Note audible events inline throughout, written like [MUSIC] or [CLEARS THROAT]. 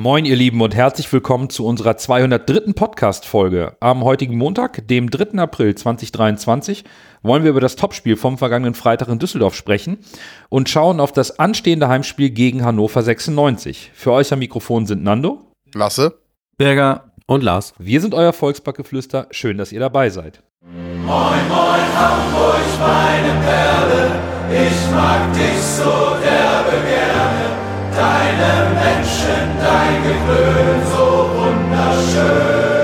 Moin, ihr Lieben, und herzlich willkommen zu unserer 203. Podcast-Folge. Am heutigen Montag, dem 3. April 2023, wollen wir über das Topspiel vom vergangenen Freitag in Düsseldorf sprechen und schauen auf das anstehende Heimspiel gegen Hannover 96. Für euch am Mikrofon sind Nando, Lasse, Berger und Lars. Wir sind euer Volksbackgeflüster. Schön, dass ihr dabei seid. Moin, moin, Hamburg, meine Perle, ich mag dich so derbe gerne. Deine Menschen, dein Gewöhn, so wunderschön.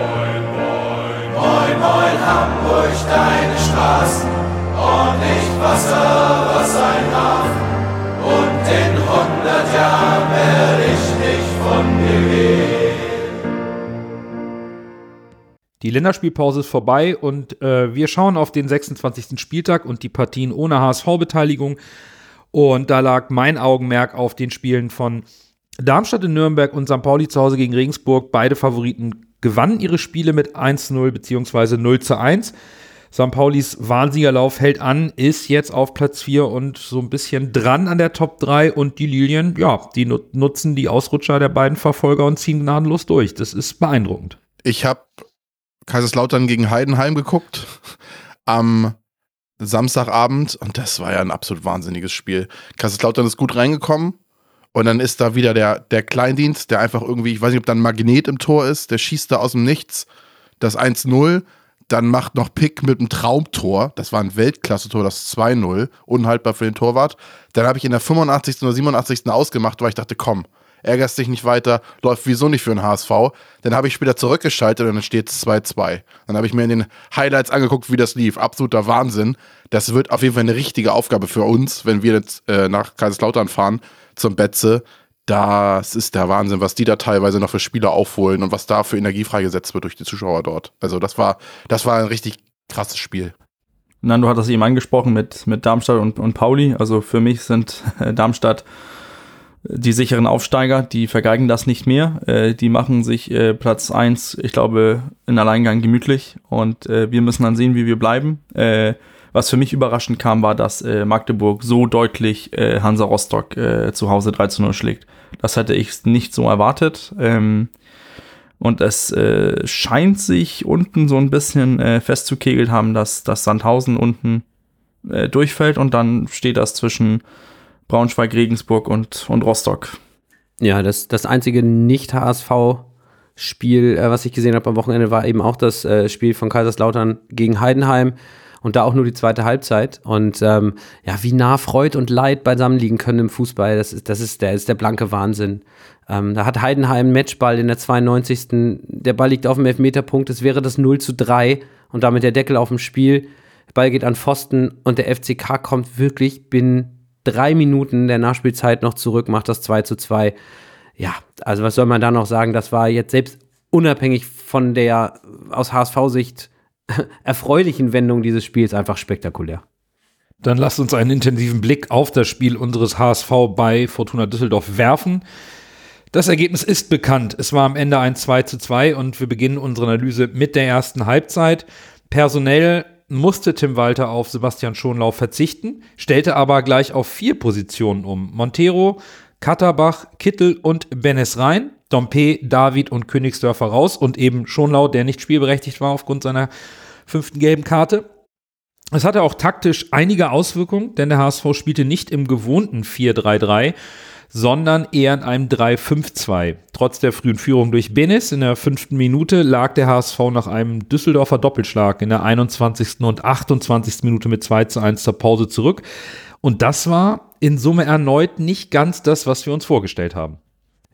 Moin, moin, moin, moin, Hamburg, deine Straßen, ordentlich Wasser, was ein Hafen. Und in hundert Jahren werde ich nicht von dir gehen. Die Länderspielpause ist vorbei und äh, wir schauen auf den 26. Spieltag und die Partien ohne HSV-Beteiligung. Und da lag mein Augenmerk auf den Spielen von Darmstadt in Nürnberg und St. Pauli zu Hause gegen Regensburg. Beide Favoriten gewannen ihre Spiele mit 1-0 bzw. 0 zu 1. St. Paulis Warnsiegerlauf hält an, ist jetzt auf Platz 4 und so ein bisschen dran an der Top 3 und die Lilien, ja, die nutzen die Ausrutscher der beiden Verfolger und ziehen gnadenlos durch. Das ist beeindruckend. Ich habe Kaiserslautern gegen Heidenheim geguckt am Samstagabend und das war ja ein absolut wahnsinniges Spiel. Kaiserslautern ist gut reingekommen und dann ist da wieder der, der Kleindienst, der einfach irgendwie, ich weiß nicht, ob da ein Magnet im Tor ist, der schießt da aus dem Nichts das 1-0, dann macht noch Pick mit einem Traumtor, das war ein Weltklasse-Tor, das 2-0, unhaltbar für den Torwart. Dann habe ich in der 85. oder 87. ausgemacht, weil ich dachte, komm, ärgerst dich nicht weiter, läuft wieso nicht für den HSV. Dann habe ich später zurückgeschaltet und dann steht es 2-2. Dann habe ich mir in den Highlights angeguckt, wie das lief. Absoluter Wahnsinn. Das wird auf jeden Fall eine richtige Aufgabe für uns, wenn wir jetzt äh, nach Kaiserslautern fahren zum Betze. Das ist der Wahnsinn, was die da teilweise noch für Spieler aufholen und was da für Energie freigesetzt wird durch die Zuschauer dort. Also das war, das war ein richtig krasses Spiel. Nando hat das eben angesprochen mit, mit Darmstadt und, und Pauli. Also für mich sind äh, Darmstadt die sicheren Aufsteiger, die vergeigen das nicht mehr. Äh, die machen sich äh, Platz 1, ich glaube, in Alleingang gemütlich. Und äh, wir müssen dann sehen, wie wir bleiben. Äh, was für mich überraschend kam, war, dass äh, Magdeburg so deutlich äh, Hansa Rostock zu Hause 3 zu 0 schlägt. Das hätte ich nicht so erwartet. Ähm, und es scheint sich unten so ein bisschen festzukegelt haben, dass, dass Sandhausen unten durchfällt und dann steht das zwischen Braunschweig, Regensburg und, und Rostock. Ja, das, das einzige Nicht-HSV-Spiel, äh, was ich gesehen habe am Wochenende, war eben auch das äh, Spiel von Kaiserslautern gegen Heidenheim und da auch nur die zweite Halbzeit. Und ähm, ja, wie nah Freud und Leid beisammenliegen können im Fußball, das ist, das ist, der, ist der blanke Wahnsinn. Ähm, da hat Heidenheim einen Matchball in der 92. Der Ball liegt auf dem Elfmeterpunkt, es wäre das 0 zu 3 und damit der Deckel auf dem Spiel. Der Ball geht an Pfosten und der FCK kommt wirklich binnen drei Minuten der Nachspielzeit noch zurück, macht das 2 zu 2. Ja, also was soll man da noch sagen? Das war jetzt selbst unabhängig von der aus HSV-Sicht [LAUGHS] erfreulichen Wendung dieses Spiels einfach spektakulär. Dann lasst uns einen intensiven Blick auf das Spiel unseres HSV bei Fortuna Düsseldorf werfen. Das Ergebnis ist bekannt. Es war am Ende ein 2 zu 2 und wir beginnen unsere Analyse mit der ersten Halbzeit. Personell musste Tim Walter auf Sebastian Schonlauf verzichten, stellte aber gleich auf vier Positionen um. Montero, Katterbach, Kittel und Benes rein. Dompe, David und Königsdörfer raus und eben Schonlau, der nicht spielberechtigt war aufgrund seiner fünften gelben Karte. Es hatte auch taktisch einige Auswirkungen, denn der HSV spielte nicht im gewohnten 4-3-3, sondern eher in einem 3-5-2. Trotz der frühen Führung durch Benes in der fünften Minute lag der HSV nach einem Düsseldorfer Doppelschlag in der 21. und 28. Minute mit 2 zu 1 zur Pause zurück. Und das war in Summe erneut nicht ganz das, was wir uns vorgestellt haben.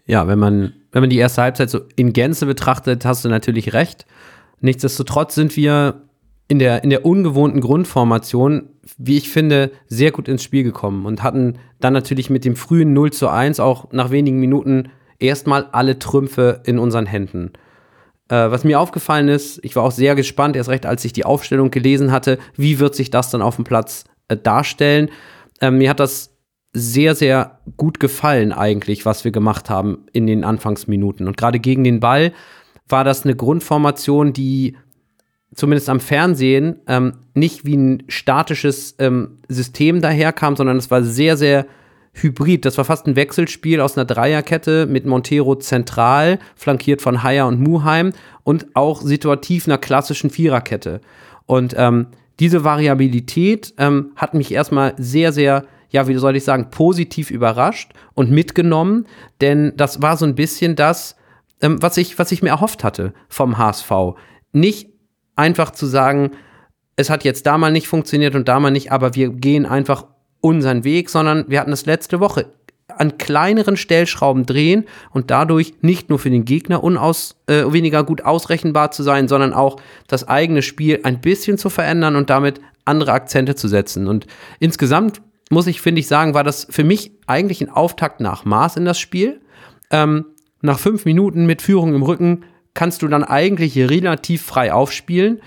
Ja, wenn man, wenn man die erste Halbzeit so in Gänze betrachtet, hast du natürlich recht. Nichtsdestotrotz sind wir in der, in der ungewohnten Grundformation, wie ich finde, sehr gut ins Spiel gekommen und hatten dann natürlich mit dem frühen 0 zu 1 auch nach wenigen Minuten erstmal alle Trümpfe in unseren Händen. Äh, was mir aufgefallen ist, ich war auch sehr gespannt, erst recht, als ich die Aufstellung gelesen hatte, wie wird sich das dann auf dem Platz äh, darstellen. Äh, mir hat das sehr, sehr gut gefallen eigentlich, was wir gemacht haben in den Anfangsminuten. Und gerade gegen den Ball war das eine Grundformation, die zumindest am Fernsehen, ähm, nicht wie ein statisches ähm, System daherkam, sondern es war sehr, sehr Hybrid. Das war fast ein Wechselspiel aus einer Dreierkette mit Montero zentral, flankiert von Haier und Muheim und auch situativ einer klassischen Viererkette. Und ähm, diese Variabilität ähm, hat mich erstmal sehr, sehr, ja, wie soll ich sagen, positiv überrascht und mitgenommen, denn das war so ein bisschen das, ähm, was, ich, was ich mir erhofft hatte vom HSV. Nicht einfach zu sagen, es hat jetzt da mal nicht funktioniert und da mal nicht, aber wir gehen einfach unseren Weg, sondern wir hatten das letzte Woche an kleineren Stellschrauben drehen und dadurch nicht nur für den Gegner unaus, äh, weniger gut ausrechenbar zu sein, sondern auch das eigene Spiel ein bisschen zu verändern und damit andere Akzente zu setzen. Und insgesamt muss ich, finde ich, sagen, war das für mich eigentlich ein Auftakt nach Maß in das Spiel. Ähm, nach fünf Minuten mit Führung im Rücken kannst du dann eigentlich relativ frei aufspielen.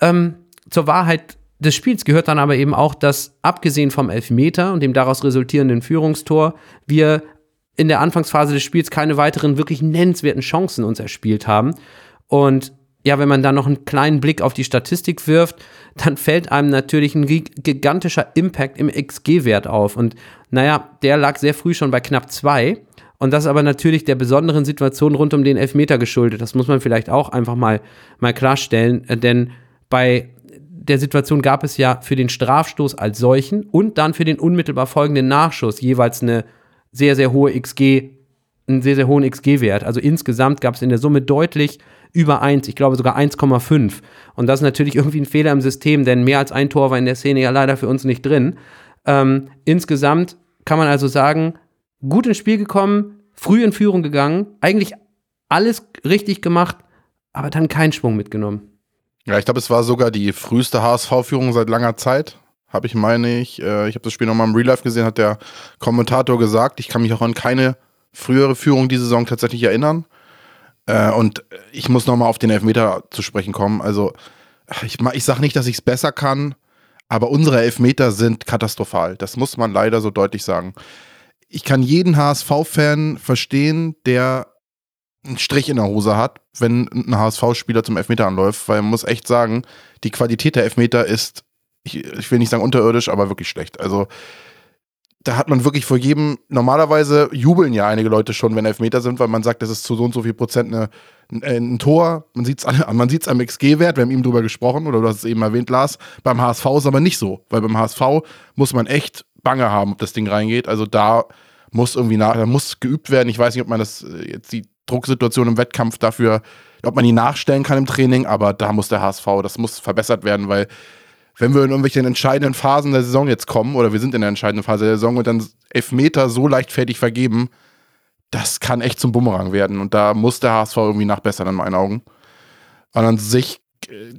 Ähm, zur Wahrheit des Spiels gehört dann aber eben auch, dass abgesehen vom Elfmeter und dem daraus resultierenden Führungstor, wir in der Anfangsphase des Spiels keine weiteren wirklich nennenswerten Chancen uns erspielt haben. Und ja, wenn man dann noch einen kleinen Blick auf die Statistik wirft, dann fällt einem natürlich ein gigantischer Impact im XG-Wert auf. Und naja, der lag sehr früh schon bei knapp zwei. Und das ist aber natürlich der besonderen Situation rund um den Elfmeter geschuldet. Das muss man vielleicht auch einfach mal, mal klarstellen. Denn bei der Situation gab es ja für den Strafstoß als solchen und dann für den unmittelbar folgenden Nachschuss jeweils eine sehr, sehr hohe XG, einen sehr, sehr hohen XG-Wert. Also insgesamt gab es in der Summe deutlich über 1, ich glaube sogar 1,5. Und das ist natürlich irgendwie ein Fehler im System, denn mehr als ein Tor war in der Szene ja leider für uns nicht drin. Ähm, insgesamt kann man also sagen, gut ins Spiel gekommen, früh in Führung gegangen, eigentlich alles richtig gemacht, aber dann keinen Schwung mitgenommen. Ja, ich glaube, es war sogar die früheste HSV-Führung seit langer Zeit. Habe ich, meine ich. Äh, ich habe das Spiel nochmal im Real Life gesehen, hat der Kommentator gesagt. Ich kann mich auch an keine frühere Führung diese Saison tatsächlich erinnern. Äh, und ich muss nochmal auf den Elfmeter zu sprechen kommen. Also, ich, ich sage nicht, dass ich es besser kann, aber unsere Elfmeter sind katastrophal. Das muss man leider so deutlich sagen. Ich kann jeden HSV-Fan verstehen, der einen Strich in der Hose hat, wenn ein HSV-Spieler zum Elfmeter anläuft, weil man muss echt sagen, die Qualität der Elfmeter ist, ich, ich will nicht sagen unterirdisch, aber wirklich schlecht. Also da hat man wirklich vor jedem, normalerweise jubeln ja einige Leute schon, wenn Elfmeter sind, weil man sagt, das ist zu so und so viel Prozent eine, ein, ein Tor. Man sieht es man sieht's am XG-Wert, wir haben eben drüber gesprochen, oder du hast es eben erwähnt, Lars. Beim HSV ist aber nicht so, weil beim HSV muss man echt Bange haben, ob das Ding reingeht. Also da muss irgendwie nach, da muss geübt werden. Ich weiß nicht, ob man das äh, jetzt sieht, Drucksituation im Wettkampf dafür, ob man die nachstellen kann im Training, aber da muss der HSV, das muss verbessert werden, weil wenn wir in irgendwelchen entscheidenden Phasen der Saison jetzt kommen, oder wir sind in der entscheidenden Phase der Saison und dann Elfmeter so leichtfertig vergeben, das kann echt zum Bumerang werden. Und da muss der HSV irgendwie nachbessern, in meinen Augen. Und an sich, äh,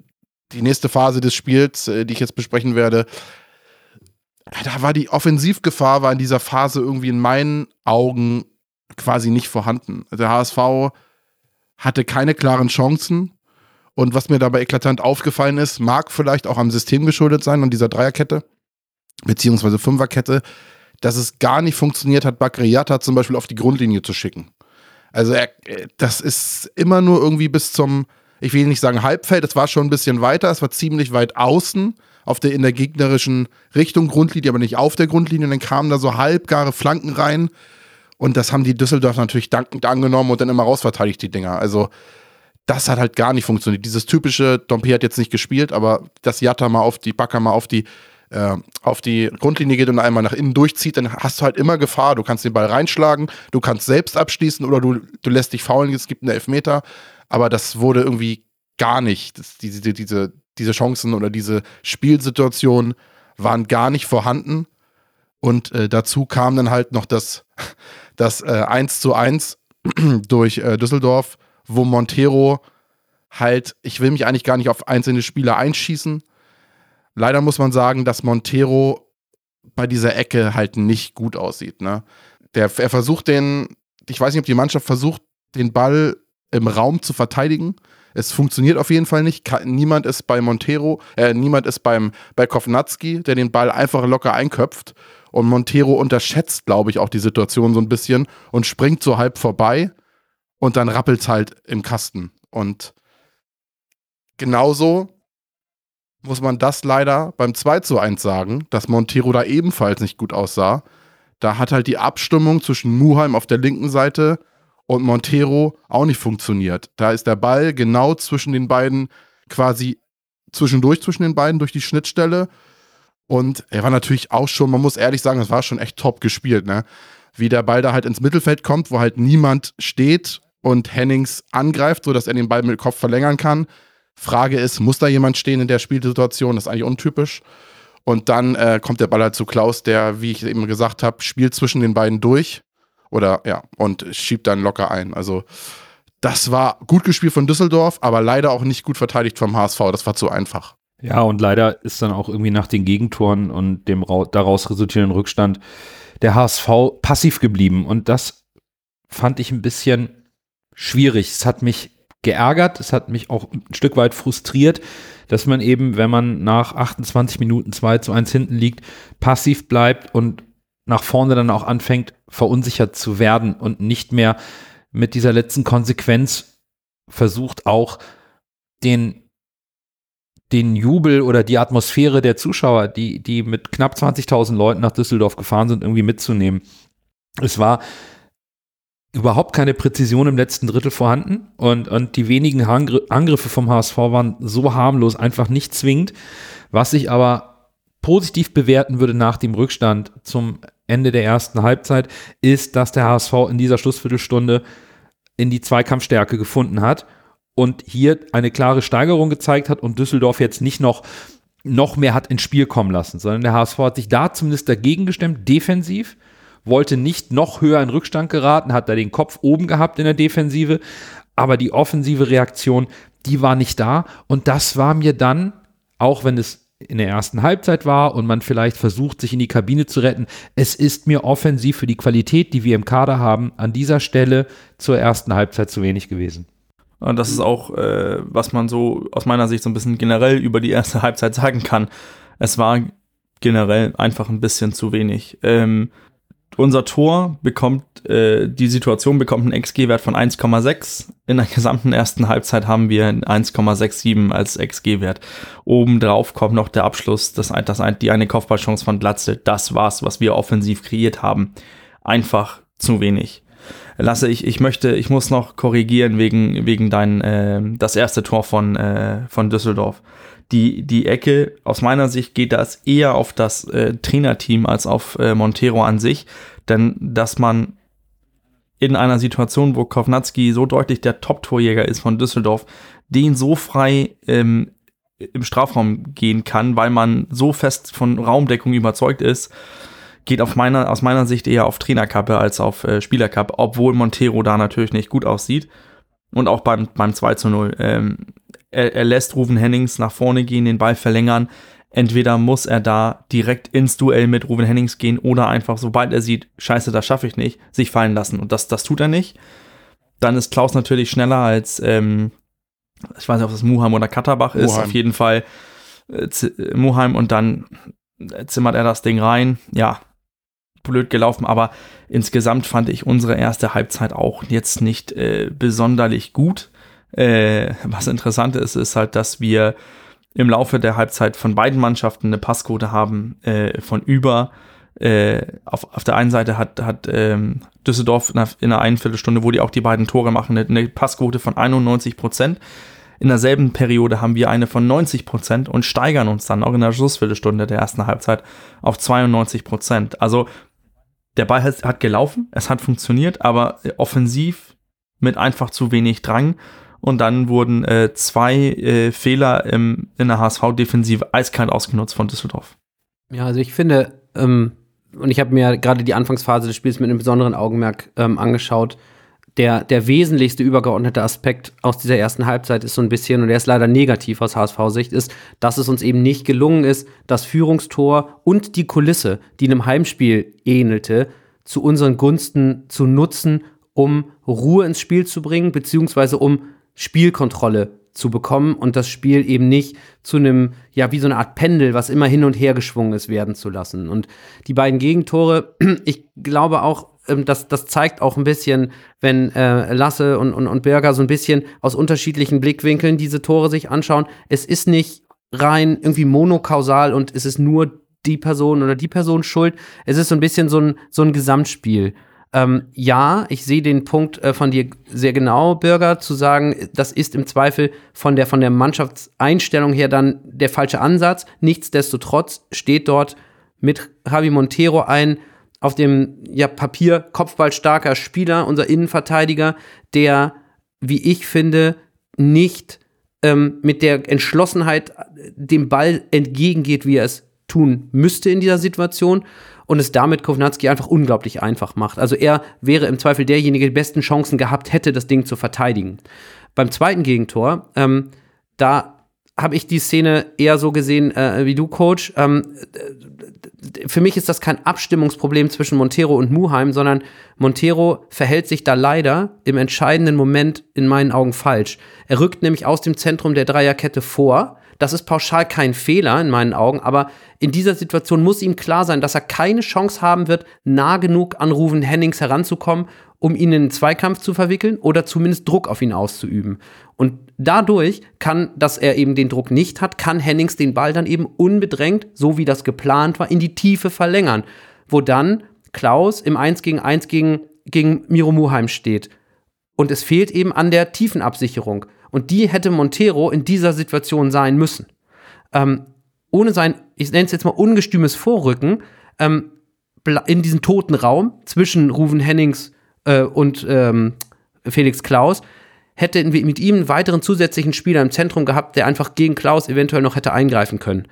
die nächste Phase des Spiels, äh, die ich jetzt besprechen werde, da war die Offensivgefahr, war in dieser Phase irgendwie in meinen Augen quasi nicht vorhanden. Der HSV hatte keine klaren Chancen. Und was mir dabei eklatant aufgefallen ist, mag vielleicht auch am System geschuldet sein und dieser Dreierkette, beziehungsweise Fünferkette, dass es gar nicht funktioniert hat, Bakriata zum Beispiel auf die Grundlinie zu schicken. Also er, das ist immer nur irgendwie bis zum, ich will nicht sagen Halbfeld, es war schon ein bisschen weiter, es war ziemlich weit außen, auf der, in der gegnerischen Richtung Grundlinie, aber nicht auf der Grundlinie. Und dann kamen da so halbgare Flanken rein, und das haben die Düsseldorf natürlich dankend angenommen und dann immer rausverteidigt, die Dinger. Also, das hat halt gar nicht funktioniert. Dieses typische, Dompe hat jetzt nicht gespielt, aber dass Jatta mal auf die, Backer mal auf die, äh, auf die Grundlinie geht und einmal nach innen durchzieht, dann hast du halt immer Gefahr. Du kannst den Ball reinschlagen, du kannst selbst abschließen oder du, du lässt dich faulen, es gibt einen Elfmeter. Aber das wurde irgendwie gar nicht. Das, diese, diese, diese Chancen oder diese Spielsituationen waren gar nicht vorhanden. Und äh, dazu kam dann halt noch das, [LAUGHS] das äh, 1 zu 1 [CLEARS THROAT] durch äh, Düsseldorf, wo Montero halt, ich will mich eigentlich gar nicht auf einzelne Spieler einschießen. Leider muss man sagen, dass Montero bei dieser Ecke halt nicht gut aussieht. Ne? Der, er versucht den, ich weiß nicht, ob die Mannschaft versucht, den Ball im Raum zu verteidigen. Es funktioniert auf jeden Fall nicht. Niemand ist bei Montero, äh, niemand ist beim, bei Kovnatski, der den Ball einfach locker einköpft. Und Montero unterschätzt, glaube ich, auch die Situation so ein bisschen und springt so halb vorbei und dann rappelt es halt im Kasten. Und genauso muss man das leider beim 2 zu 1 sagen, dass Montero da ebenfalls nicht gut aussah. da hat halt die Abstimmung zwischen Muheim auf der linken Seite und Montero auch nicht funktioniert. Da ist der Ball genau zwischen den beiden, quasi zwischendurch zwischen den beiden durch die Schnittstelle. Und er war natürlich auch schon, man muss ehrlich sagen, es war schon echt top gespielt, ne? Wie der Ball da halt ins Mittelfeld kommt, wo halt niemand steht und Hennings angreift, sodass er den Ball mit dem Kopf verlängern kann. Frage ist, muss da jemand stehen in der Spielsituation? Das ist eigentlich untypisch. Und dann äh, kommt der Ball halt zu Klaus, der, wie ich eben gesagt habe, spielt zwischen den beiden durch. Oder ja, und schiebt dann locker ein. Also, das war gut gespielt von Düsseldorf, aber leider auch nicht gut verteidigt vom HSV. Das war zu einfach. Ja, und leider ist dann auch irgendwie nach den Gegentoren und dem daraus resultierenden Rückstand der HSV passiv geblieben. Und das fand ich ein bisschen schwierig. Es hat mich geärgert, es hat mich auch ein Stück weit frustriert, dass man eben, wenn man nach 28 Minuten 2 zu 1 hinten liegt, passiv bleibt und nach vorne dann auch anfängt, verunsichert zu werden und nicht mehr mit dieser letzten Konsequenz versucht auch den, den Jubel oder die Atmosphäre der Zuschauer, die, die mit knapp 20.000 Leuten nach Düsseldorf gefahren sind, irgendwie mitzunehmen. Es war überhaupt keine Präzision im letzten Drittel vorhanden und, und die wenigen Angriffe vom HSV waren so harmlos, einfach nicht zwingend. Was ich aber positiv bewerten würde nach dem Rückstand zum Ende der ersten Halbzeit, ist, dass der HSV in dieser Schlussviertelstunde in die Zweikampfstärke gefunden hat und hier eine klare Steigerung gezeigt hat und Düsseldorf jetzt nicht noch noch mehr hat ins Spiel kommen lassen, sondern der HSV hat sich da zumindest dagegen gestemmt, defensiv, wollte nicht noch höher in Rückstand geraten, hat da den Kopf oben gehabt in der Defensive, aber die offensive Reaktion, die war nicht da und das war mir dann, auch wenn es in der ersten Halbzeit war und man vielleicht versucht, sich in die Kabine zu retten. Es ist mir offensiv für die Qualität, die wir im Kader haben, an dieser Stelle zur ersten Halbzeit zu wenig gewesen. Und das ist auch, äh, was man so aus meiner Sicht so ein bisschen generell über die erste Halbzeit sagen kann. Es war generell einfach ein bisschen zu wenig. Ähm, unser Tor bekommt, äh, die Situation bekommt einen XG-Wert von 1,6. In der gesamten ersten Halbzeit haben wir 1,67 als XG-Wert. Obendrauf kommt noch der Abschluss, das, das, die eine Kopfballchance von Glatze. Das war's, was wir offensiv kreiert haben. Einfach zu wenig. Lasse, ich, ich möchte, ich muss noch korrigieren wegen, wegen dein, äh, das erste Tor von, äh, von Düsseldorf die, die Ecke, aus meiner Sicht geht das eher auf das äh, Trainerteam als auf äh, Montero an sich. Denn dass man in einer Situation, wo Kovnatski so deutlich der Top-Torjäger ist von Düsseldorf, den so frei ähm, im Strafraum gehen kann, weil man so fest von Raumdeckung überzeugt ist, geht auf meiner, aus meiner Sicht eher auf Trainerkappe als auf äh, Spielerkappe, obwohl Montero da natürlich nicht gut aussieht. Und auch beim, beim 2 zu 0. Ähm, er, er lässt Ruven Hennings nach vorne gehen, den Ball verlängern. Entweder muss er da direkt ins Duell mit Ruven Hennings gehen oder einfach, sobald er sieht, scheiße, das schaffe ich nicht, sich fallen lassen. Und das, das tut er nicht. Dann ist Klaus natürlich schneller als, ähm, ich weiß nicht, ob das Muheim oder Katterbach ist, Muheim. auf jeden Fall äh, Muheim und dann zimmert er das Ding rein. Ja, blöd gelaufen, aber insgesamt fand ich unsere erste Halbzeit auch jetzt nicht äh, besonderlich gut. Äh, was interessant ist, ist halt, dass wir im Laufe der Halbzeit von beiden Mannschaften eine Passquote haben äh, von über. Äh, auf, auf der einen Seite hat, hat ähm, Düsseldorf in einer, in einer einen Viertelstunde, wo die auch die beiden Tore machen, eine, eine Passquote von 91 Prozent. In derselben Periode haben wir eine von 90 Prozent und steigern uns dann auch in der Schlussviertelstunde der ersten Halbzeit auf 92 Prozent. Also der Ball hat, hat gelaufen, es hat funktioniert, aber offensiv mit einfach zu wenig Drang und dann wurden äh, zwei äh, Fehler im, in der HSV-Defensive eiskalt ausgenutzt von Düsseldorf. Ja, also ich finde, ähm, und ich habe mir gerade die Anfangsphase des Spiels mit einem besonderen Augenmerk ähm, angeschaut, der, der wesentlichste übergeordnete Aspekt aus dieser ersten Halbzeit ist so ein bisschen, und der ist leider negativ aus HSV-Sicht, ist, dass es uns eben nicht gelungen ist, das Führungstor und die Kulisse, die einem Heimspiel ähnelte, zu unseren Gunsten zu nutzen, um Ruhe ins Spiel zu bringen, beziehungsweise um Spielkontrolle zu bekommen und das Spiel eben nicht zu einem, ja, wie so eine Art Pendel, was immer hin und her geschwungen ist, werden zu lassen. Und die beiden Gegentore, [CLEARS THROAT] ich glaube auch, ähm, das, das zeigt auch ein bisschen, wenn äh, Lasse und, und, und Berger so ein bisschen aus unterschiedlichen Blickwinkeln diese Tore sich anschauen. Es ist nicht rein irgendwie monokausal und es ist nur die Person oder die Person schuld. Es ist so ein bisschen so ein, so ein Gesamtspiel. Ähm, ja, ich sehe den Punkt äh, von dir sehr genau, Bürger, zu sagen, das ist im Zweifel von der, von der Mannschaftseinstellung her dann der falsche Ansatz. Nichtsdestotrotz steht dort mit Javi Montero ein auf dem ja, Papier kopfballstarker Spieler, unser Innenverteidiger, der, wie ich finde, nicht ähm, mit der Entschlossenheit dem Ball entgegengeht, wie er es tun müsste in dieser Situation und es damit Kovnatski einfach unglaublich einfach macht. Also er wäre im Zweifel derjenige, der die besten Chancen gehabt hätte, das Ding zu verteidigen. Beim zweiten Gegentor, ähm, da habe ich die Szene eher so gesehen äh, wie du, Coach. Ähm, für mich ist das kein Abstimmungsproblem zwischen Montero und Muheim, sondern Montero verhält sich da leider im entscheidenden Moment in meinen Augen falsch. Er rückt nämlich aus dem Zentrum der Dreierkette vor das ist pauschal kein Fehler in meinen Augen, aber in dieser Situation muss ihm klar sein, dass er keine Chance haben wird, nah genug an Ruven Hennings heranzukommen, um ihn in einen Zweikampf zu verwickeln oder zumindest Druck auf ihn auszuüben. Und dadurch kann, dass er eben den Druck nicht hat, kann Hennings den Ball dann eben unbedrängt, so wie das geplant war, in die Tiefe verlängern, wo dann Klaus im 1 gegen 1 gegen, gegen Miro Muheim steht. Und es fehlt eben an der Tiefenabsicherung. Und die hätte Montero in dieser Situation sein müssen. Ähm, ohne sein, ich nenne es jetzt mal ungestümes Vorrücken, ähm, in diesen toten Raum zwischen Ruven Hennings äh, und ähm, Felix Klaus, hätte mit ihm einen weiteren zusätzlichen Spieler im Zentrum gehabt, der einfach gegen Klaus eventuell noch hätte eingreifen können.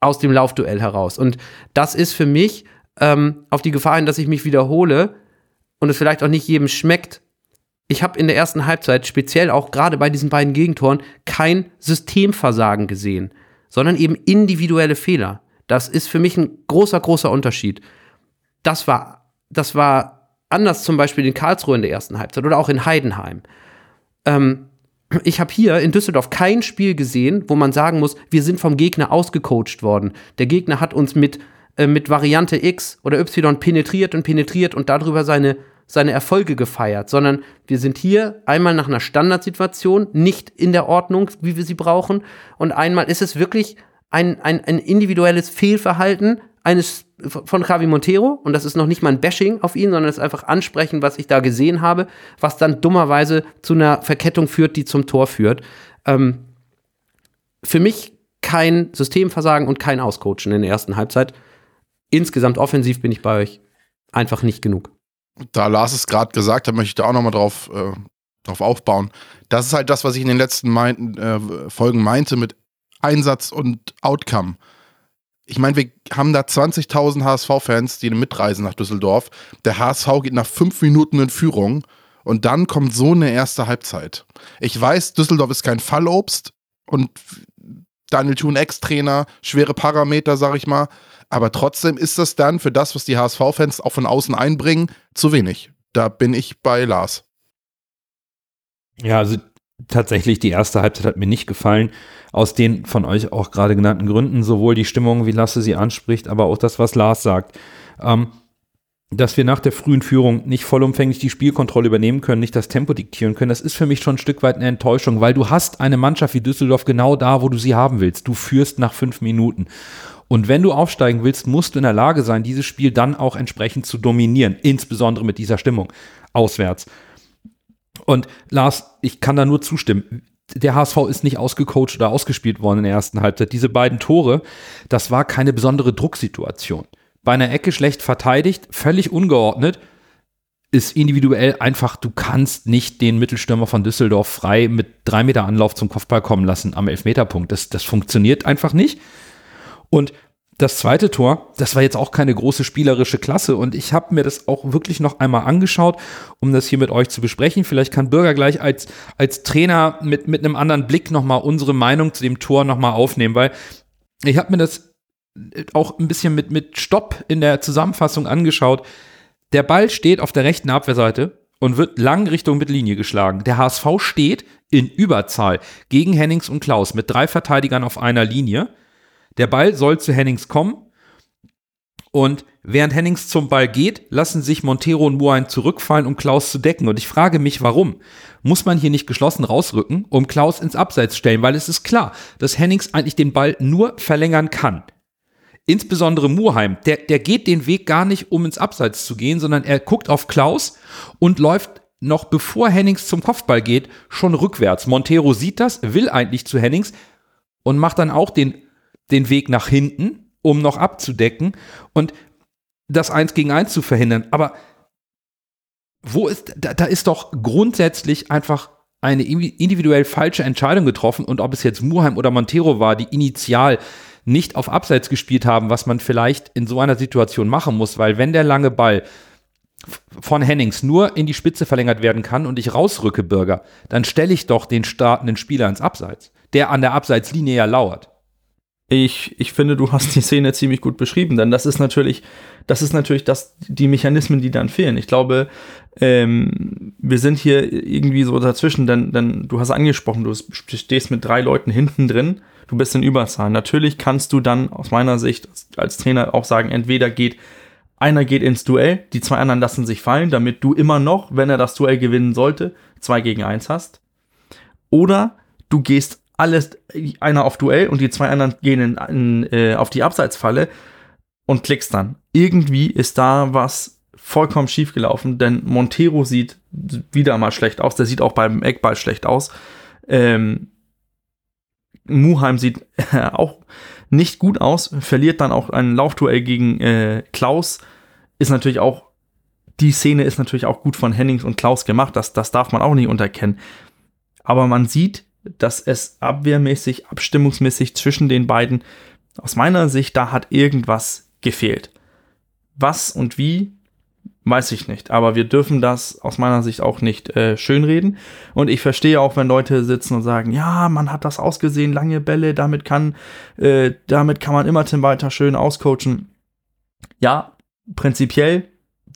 Aus dem Laufduell heraus. Und das ist für mich ähm, auf die Gefahr hin, dass ich mich wiederhole und es vielleicht auch nicht jedem schmeckt, ich habe in der ersten Halbzeit, speziell auch gerade bei diesen beiden Gegentoren, kein Systemversagen gesehen, sondern eben individuelle Fehler. Das ist für mich ein großer, großer Unterschied. Das war, das war anders zum Beispiel in Karlsruhe in der ersten Halbzeit oder auch in Heidenheim. Ähm, ich habe hier in Düsseldorf kein Spiel gesehen, wo man sagen muss, wir sind vom Gegner ausgecoacht worden. Der Gegner hat uns mit, äh, mit Variante X oder Y penetriert und penetriert und darüber seine seine Erfolge gefeiert, sondern wir sind hier einmal nach einer Standardsituation nicht in der Ordnung, wie wir sie brauchen, und einmal ist es wirklich ein, ein, ein individuelles Fehlverhalten eines von Javi Montero und das ist noch nicht mal ein Bashing auf ihn, sondern es ist einfach ansprechen, was ich da gesehen habe, was dann dummerweise zu einer Verkettung führt, die zum Tor führt. Ähm, für mich kein Systemversagen und kein Auscoachen in der ersten Halbzeit. Insgesamt offensiv bin ich bei euch einfach nicht genug da Lars es gerade gesagt hat, möchte ich da auch nochmal drauf, äh, drauf aufbauen. Das ist halt das, was ich in den letzten mein, äh, Folgen meinte mit Einsatz und Outcome. Ich meine, wir haben da 20.000 HSV-Fans, die mitreisen nach Düsseldorf. Der HSV geht nach fünf Minuten in Führung und dann kommt so eine erste Halbzeit. Ich weiß, Düsseldorf ist kein Fallobst und Daniel Thun Ex-Trainer, schwere Parameter, sag ich mal. Aber trotzdem ist das dann für das, was die HSV-Fans auch von außen einbringen, zu wenig. Da bin ich bei Lars. Ja, also tatsächlich die erste Halbzeit hat mir nicht gefallen. Aus den von euch auch gerade genannten Gründen, sowohl die Stimmung, wie Lasse sie anspricht, aber auch das, was Lars sagt. Ähm, dass wir nach der frühen Führung nicht vollumfänglich die Spielkontrolle übernehmen können, nicht das Tempo diktieren können, das ist für mich schon ein Stück weit eine Enttäuschung, weil du hast eine Mannschaft wie Düsseldorf genau da, wo du sie haben willst. Du führst nach fünf Minuten. Und wenn du aufsteigen willst, musst du in der Lage sein, dieses Spiel dann auch entsprechend zu dominieren, insbesondere mit dieser Stimmung auswärts. Und Lars, ich kann da nur zustimmen. Der HSV ist nicht ausgecoacht oder ausgespielt worden in der ersten Halbzeit. Diese beiden Tore, das war keine besondere Drucksituation. Bei einer Ecke schlecht verteidigt, völlig ungeordnet, ist individuell einfach, du kannst nicht den Mittelstürmer von Düsseldorf frei mit drei Meter Anlauf zum Kopfball kommen lassen am Elfmeterpunkt. Das, das funktioniert einfach nicht. Und das zweite Tor, das war jetzt auch keine große spielerische Klasse und ich habe mir das auch wirklich noch einmal angeschaut, um das hier mit euch zu besprechen. Vielleicht kann Bürger gleich als, als Trainer mit, mit einem anderen Blick nochmal unsere Meinung zu dem Tor nochmal aufnehmen, weil ich habe mir das auch ein bisschen mit, mit Stopp in der Zusammenfassung angeschaut. Der Ball steht auf der rechten Abwehrseite und wird lang Richtung Mittellinie geschlagen. Der HSV steht in Überzahl gegen Hennings und Klaus mit drei Verteidigern auf einer Linie. Der Ball soll zu Hennings kommen. Und während Hennings zum Ball geht, lassen sich Montero und Muain zurückfallen, um Klaus zu decken. Und ich frage mich, warum? Muss man hier nicht geschlossen rausrücken, um Klaus ins Abseits stellen? Weil es ist klar, dass Hennings eigentlich den Ball nur verlängern kann. insbesondere Muheim, der, der geht den Weg gar nicht, um ins Abseits zu gehen, sondern er guckt auf Klaus und läuft noch bevor Hennings zum Kopfball geht, schon rückwärts. Montero sieht das, will eigentlich zu Hennings und macht dann auch den, den Weg nach hinten, um noch abzudecken und das Eins gegen Eins zu verhindern. Aber wo ist, da, da ist doch grundsätzlich einfach eine individuell falsche Entscheidung getroffen und ob es jetzt Muheim oder Montero war, die initial nicht auf Abseits gespielt haben, was man vielleicht in so einer Situation machen muss, weil wenn der lange Ball von Hennings nur in die Spitze verlängert werden kann und ich rausrücke, Bürger, dann stelle ich doch den startenden Spieler ins Abseits, der an der Abseitslinie ja lauert. Ich, ich finde, du hast die Szene ziemlich gut beschrieben, denn das ist natürlich, das ist natürlich das, die Mechanismen, die dann fehlen. Ich glaube, ähm, wir sind hier irgendwie so dazwischen, denn, denn du hast angesprochen, du stehst mit drei Leuten hinten drin, du bist in Überzahl. Natürlich kannst du dann aus meiner Sicht als Trainer auch sagen, entweder geht einer geht ins Duell, die zwei anderen lassen sich fallen, damit du immer noch, wenn er das Duell gewinnen sollte, zwei gegen eins hast. Oder du gehst alles, einer auf Duell und die zwei anderen gehen in, in, äh, auf die Abseitsfalle und klickst dann. Irgendwie ist da was vollkommen schief gelaufen, denn Montero sieht wieder mal schlecht aus. Der sieht auch beim Eckball schlecht aus. Ähm, Muheim sieht auch nicht gut aus, verliert dann auch ein Laufduell gegen äh, Klaus. Ist natürlich auch, die Szene ist natürlich auch gut von Hennings und Klaus gemacht, das, das darf man auch nicht unterkennen. Aber man sieht, dass es abwehrmäßig, abstimmungsmäßig zwischen den beiden, aus meiner Sicht, da hat irgendwas gefehlt. Was und wie, weiß ich nicht. Aber wir dürfen das aus meiner Sicht auch nicht äh, schönreden. Und ich verstehe auch, wenn Leute sitzen und sagen, ja, man hat das ausgesehen, lange Bälle, damit kann, äh, damit kann man immer Tim Walter schön auscoachen. Ja, prinzipiell,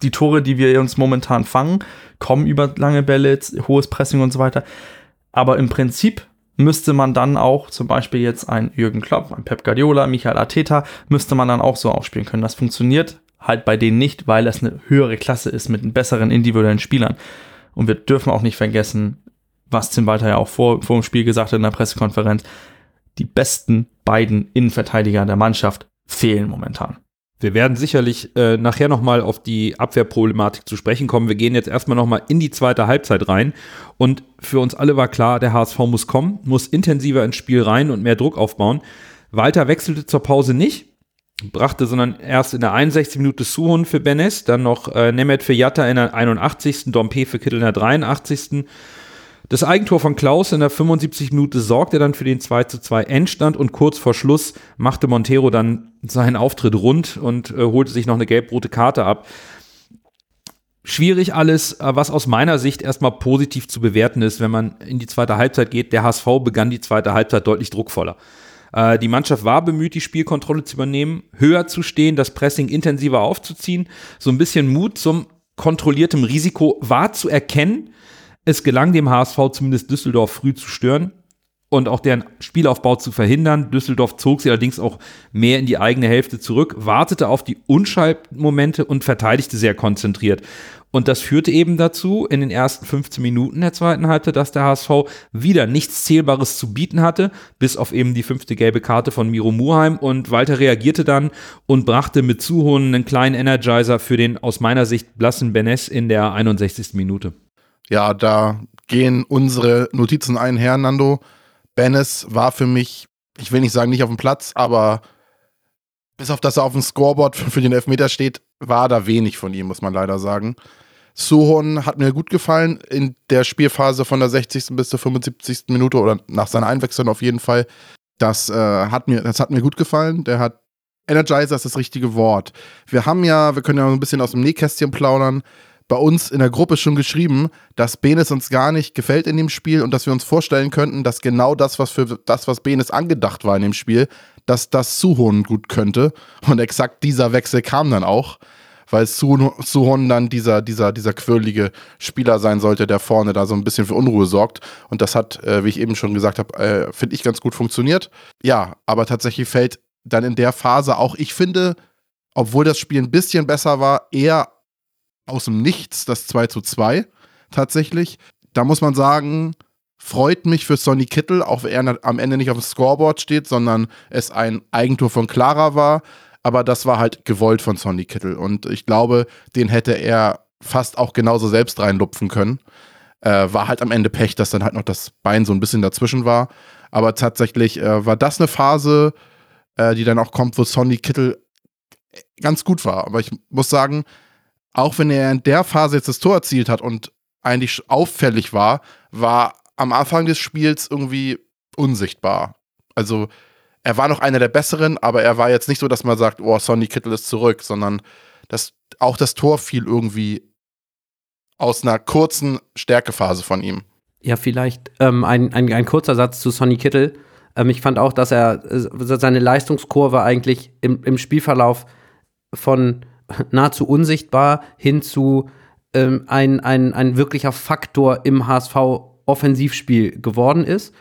die Tore, die wir uns momentan fangen, kommen über lange Bälle, hohes Pressing und so weiter. Aber im Prinzip müsste man dann auch zum Beispiel jetzt ein Jürgen Klopp, ein Pep Guardiola, Michael Arteta, müsste man dann auch so aufspielen können. Das funktioniert halt bei denen nicht, weil es eine höhere Klasse ist mit besseren individuellen Spielern. Und wir dürfen auch nicht vergessen, was Tim Walter ja auch vor, vor dem Spiel gesagt hat in der Pressekonferenz, die besten beiden Innenverteidiger der Mannschaft fehlen momentan. Wir werden sicherlich äh, nachher nochmal auf die Abwehrproblematik zu sprechen kommen. Wir gehen jetzt erstmal nochmal in die zweite Halbzeit rein. Und für uns alle war klar, der HSV muss kommen, muss intensiver ins Spiel rein und mehr Druck aufbauen. Walter wechselte zur Pause nicht, brachte, sondern erst in der 61. Minute Suhun für Benes, dann noch äh, Nemeth für Jatta in der 81., Dompe für Kittel in der 83. Das Eigentor von Klaus in der 75 Minute sorgte dann für den 2 zu 2 Endstand und kurz vor Schluss machte Montero dann seinen Auftritt rund und äh, holte sich noch eine gelb-rote Karte ab. Schwierig alles, was aus meiner Sicht erstmal positiv zu bewerten ist, wenn man in die zweite Halbzeit geht. Der HSV begann die zweite Halbzeit deutlich druckvoller. Äh, die Mannschaft war bemüht, die Spielkontrolle zu übernehmen, höher zu stehen, das Pressing intensiver aufzuziehen. So ein bisschen Mut zum kontrolliertem Risiko war zu erkennen. Es gelang dem HSV zumindest Düsseldorf früh zu stören und auch deren Spielaufbau zu verhindern. Düsseldorf zog sie allerdings auch mehr in die eigene Hälfte zurück, wartete auf die Unschallmomente und verteidigte sehr konzentriert. Und das führte eben dazu, in den ersten 15 Minuten der zweiten Halbzeit, dass der HSV wieder nichts Zählbares zu bieten hatte, bis auf eben die fünfte gelbe Karte von Miro Muheim. Und Walter reagierte dann und brachte mit Zuhonen einen kleinen Energizer für den aus meiner Sicht blassen Benes in der 61. Minute. Ja, da gehen unsere Notizen einher, Nando. Bennis war für mich, ich will nicht sagen nicht auf dem Platz, aber bis auf das er auf dem Scoreboard für den Elfmeter steht, war da wenig von ihm, muss man leider sagen. Suhon hat mir gut gefallen in der Spielphase von der 60. bis zur 75. Minute oder nach seiner Einwechslung auf jeden Fall. Das, äh, hat, mir, das hat mir gut gefallen. Der hat Energizer ist das richtige Wort. Wir haben ja, wir können ja ein bisschen aus dem Nähkästchen plaudern bei uns in der Gruppe schon geschrieben, dass Benes uns gar nicht gefällt in dem Spiel und dass wir uns vorstellen könnten, dass genau das, was für das, was Benes angedacht war in dem Spiel, dass das Suhon gut könnte. Und exakt dieser Wechsel kam dann auch, weil Suhon dann dieser, dieser, dieser quirlige Spieler sein sollte, der vorne da so ein bisschen für Unruhe sorgt. Und das hat, äh, wie ich eben schon gesagt habe, äh, finde ich ganz gut funktioniert. Ja, aber tatsächlich fällt dann in der Phase auch, ich finde, obwohl das Spiel ein bisschen besser war, eher aus dem Nichts das 2 zu 2 tatsächlich. Da muss man sagen, freut mich für Sonny Kittel, auch wenn er am Ende nicht auf dem Scoreboard steht, sondern es ein Eigentor von Clara war. aber das war halt gewollt von Sonny Kittel. Und ich glaube, den hätte er fast auch genauso selbst reinlupfen können. Äh, war halt am Ende Pech, dass dann halt noch das Bein so ein bisschen dazwischen war. Aber tatsächlich äh, war das eine Phase, äh, die dann auch kommt, wo Sonny Kittel ganz gut war. Aber ich muss sagen, auch wenn er in der Phase jetzt das Tor erzielt hat und eigentlich auffällig war, war am Anfang des Spiels irgendwie unsichtbar. Also er war noch einer der besseren, aber er war jetzt nicht so, dass man sagt, oh, Sonny Kittel ist zurück, sondern das, auch das Tor fiel irgendwie aus einer kurzen Stärkephase von ihm. Ja, vielleicht ähm, ein, ein, ein kurzer Satz zu Sonny Kittel. Ähm, ich fand auch, dass er äh, seine Leistungskurve eigentlich im, im Spielverlauf von nahezu unsichtbar hin zu ähm, ein, ein, ein wirklicher Faktor im HSV-Offensivspiel geworden ist.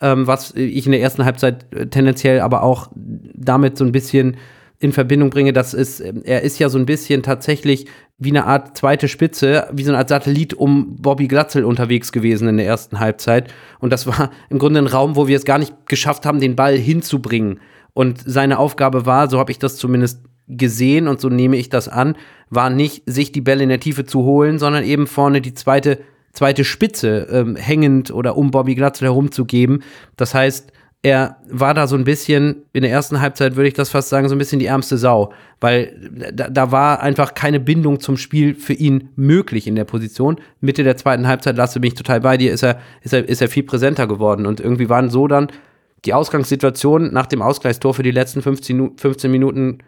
Ähm, was ich in der ersten Halbzeit äh, tendenziell aber auch damit so ein bisschen in Verbindung bringe, dass es, er ist ja so ein bisschen tatsächlich wie eine Art zweite Spitze, wie so eine Art Satellit um Bobby Glatzel unterwegs gewesen in der ersten Halbzeit. Und das war im Grunde ein Raum, wo wir es gar nicht geschafft haben, den Ball hinzubringen. Und seine Aufgabe war, so habe ich das zumindest gesehen und so nehme ich das an, war nicht, sich die Bälle in der Tiefe zu holen, sondern eben vorne die zweite, zweite Spitze ähm, hängend oder um Bobby Glatzel herumzugeben. Das heißt, er war da so ein bisschen, in der ersten Halbzeit würde ich das fast sagen, so ein bisschen die ärmste Sau, weil da, da, war einfach keine Bindung zum Spiel für ihn möglich in der Position. Mitte der zweiten Halbzeit, lasse mich total bei dir, ist er, ist er, ist er viel präsenter geworden und irgendwie waren so dann die Ausgangssituationen nach dem Ausgleichstor für die letzten 15, 15 Minuten